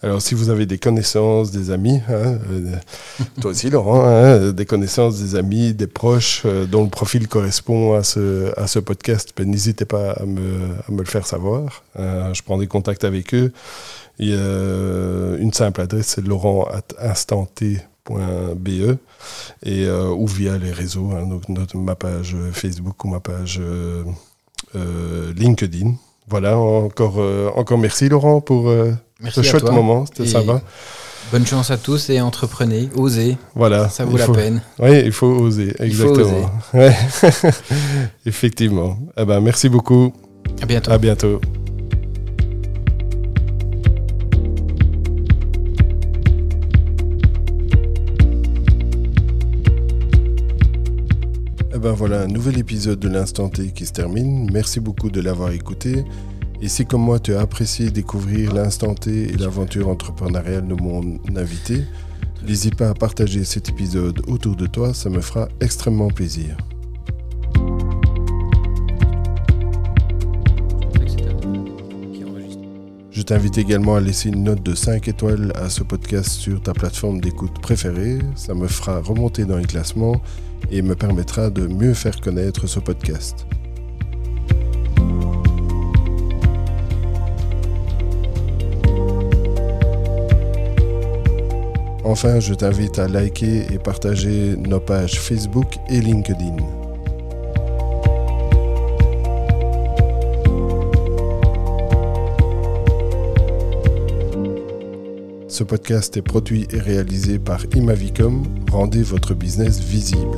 Alors, si vous avez des connaissances, des amis, hein, euh, toi aussi, Laurent, hein, des connaissances, des amis, des proches dont le profil correspond à ce, à ce podcast, ben, n'hésitez pas à me, à me le faire savoir. Je prends des contacts avec eux. Il y une simple adresse, c'est laurent.instanté.be et euh, ou via les réseaux, hein, donc notre, ma page Facebook ou ma page euh, euh, LinkedIn. Voilà, encore, euh, encore merci Laurent pour euh, Merci ce chouette toi. moment, c'était sympa. Bonne chance à tous et entreprenez, osez, Voilà. ça vaut la peine. Oui, il faut oser, faut exactement. Ouais. Effectivement. Eh ben, merci beaucoup. À bientôt. À bientôt. Ben voilà, un nouvel épisode de l'Instant T qui se termine. Merci beaucoup de l'avoir écouté. Et si comme moi tu as apprécié découvrir l'Instant T et l'aventure entrepreneuriale de mon invité, n'hésite pas à partager cet épisode autour de toi, ça me fera extrêmement plaisir. Je t'invite également à laisser une note de 5 étoiles à ce podcast sur ta plateforme d'écoute préférée. Ça me fera remonter dans les classements et me permettra de mieux faire connaître ce podcast. Enfin, je t'invite à liker et partager nos pages Facebook et LinkedIn. Ce podcast est produit et réalisé par Imavicom. Rendez votre business visible.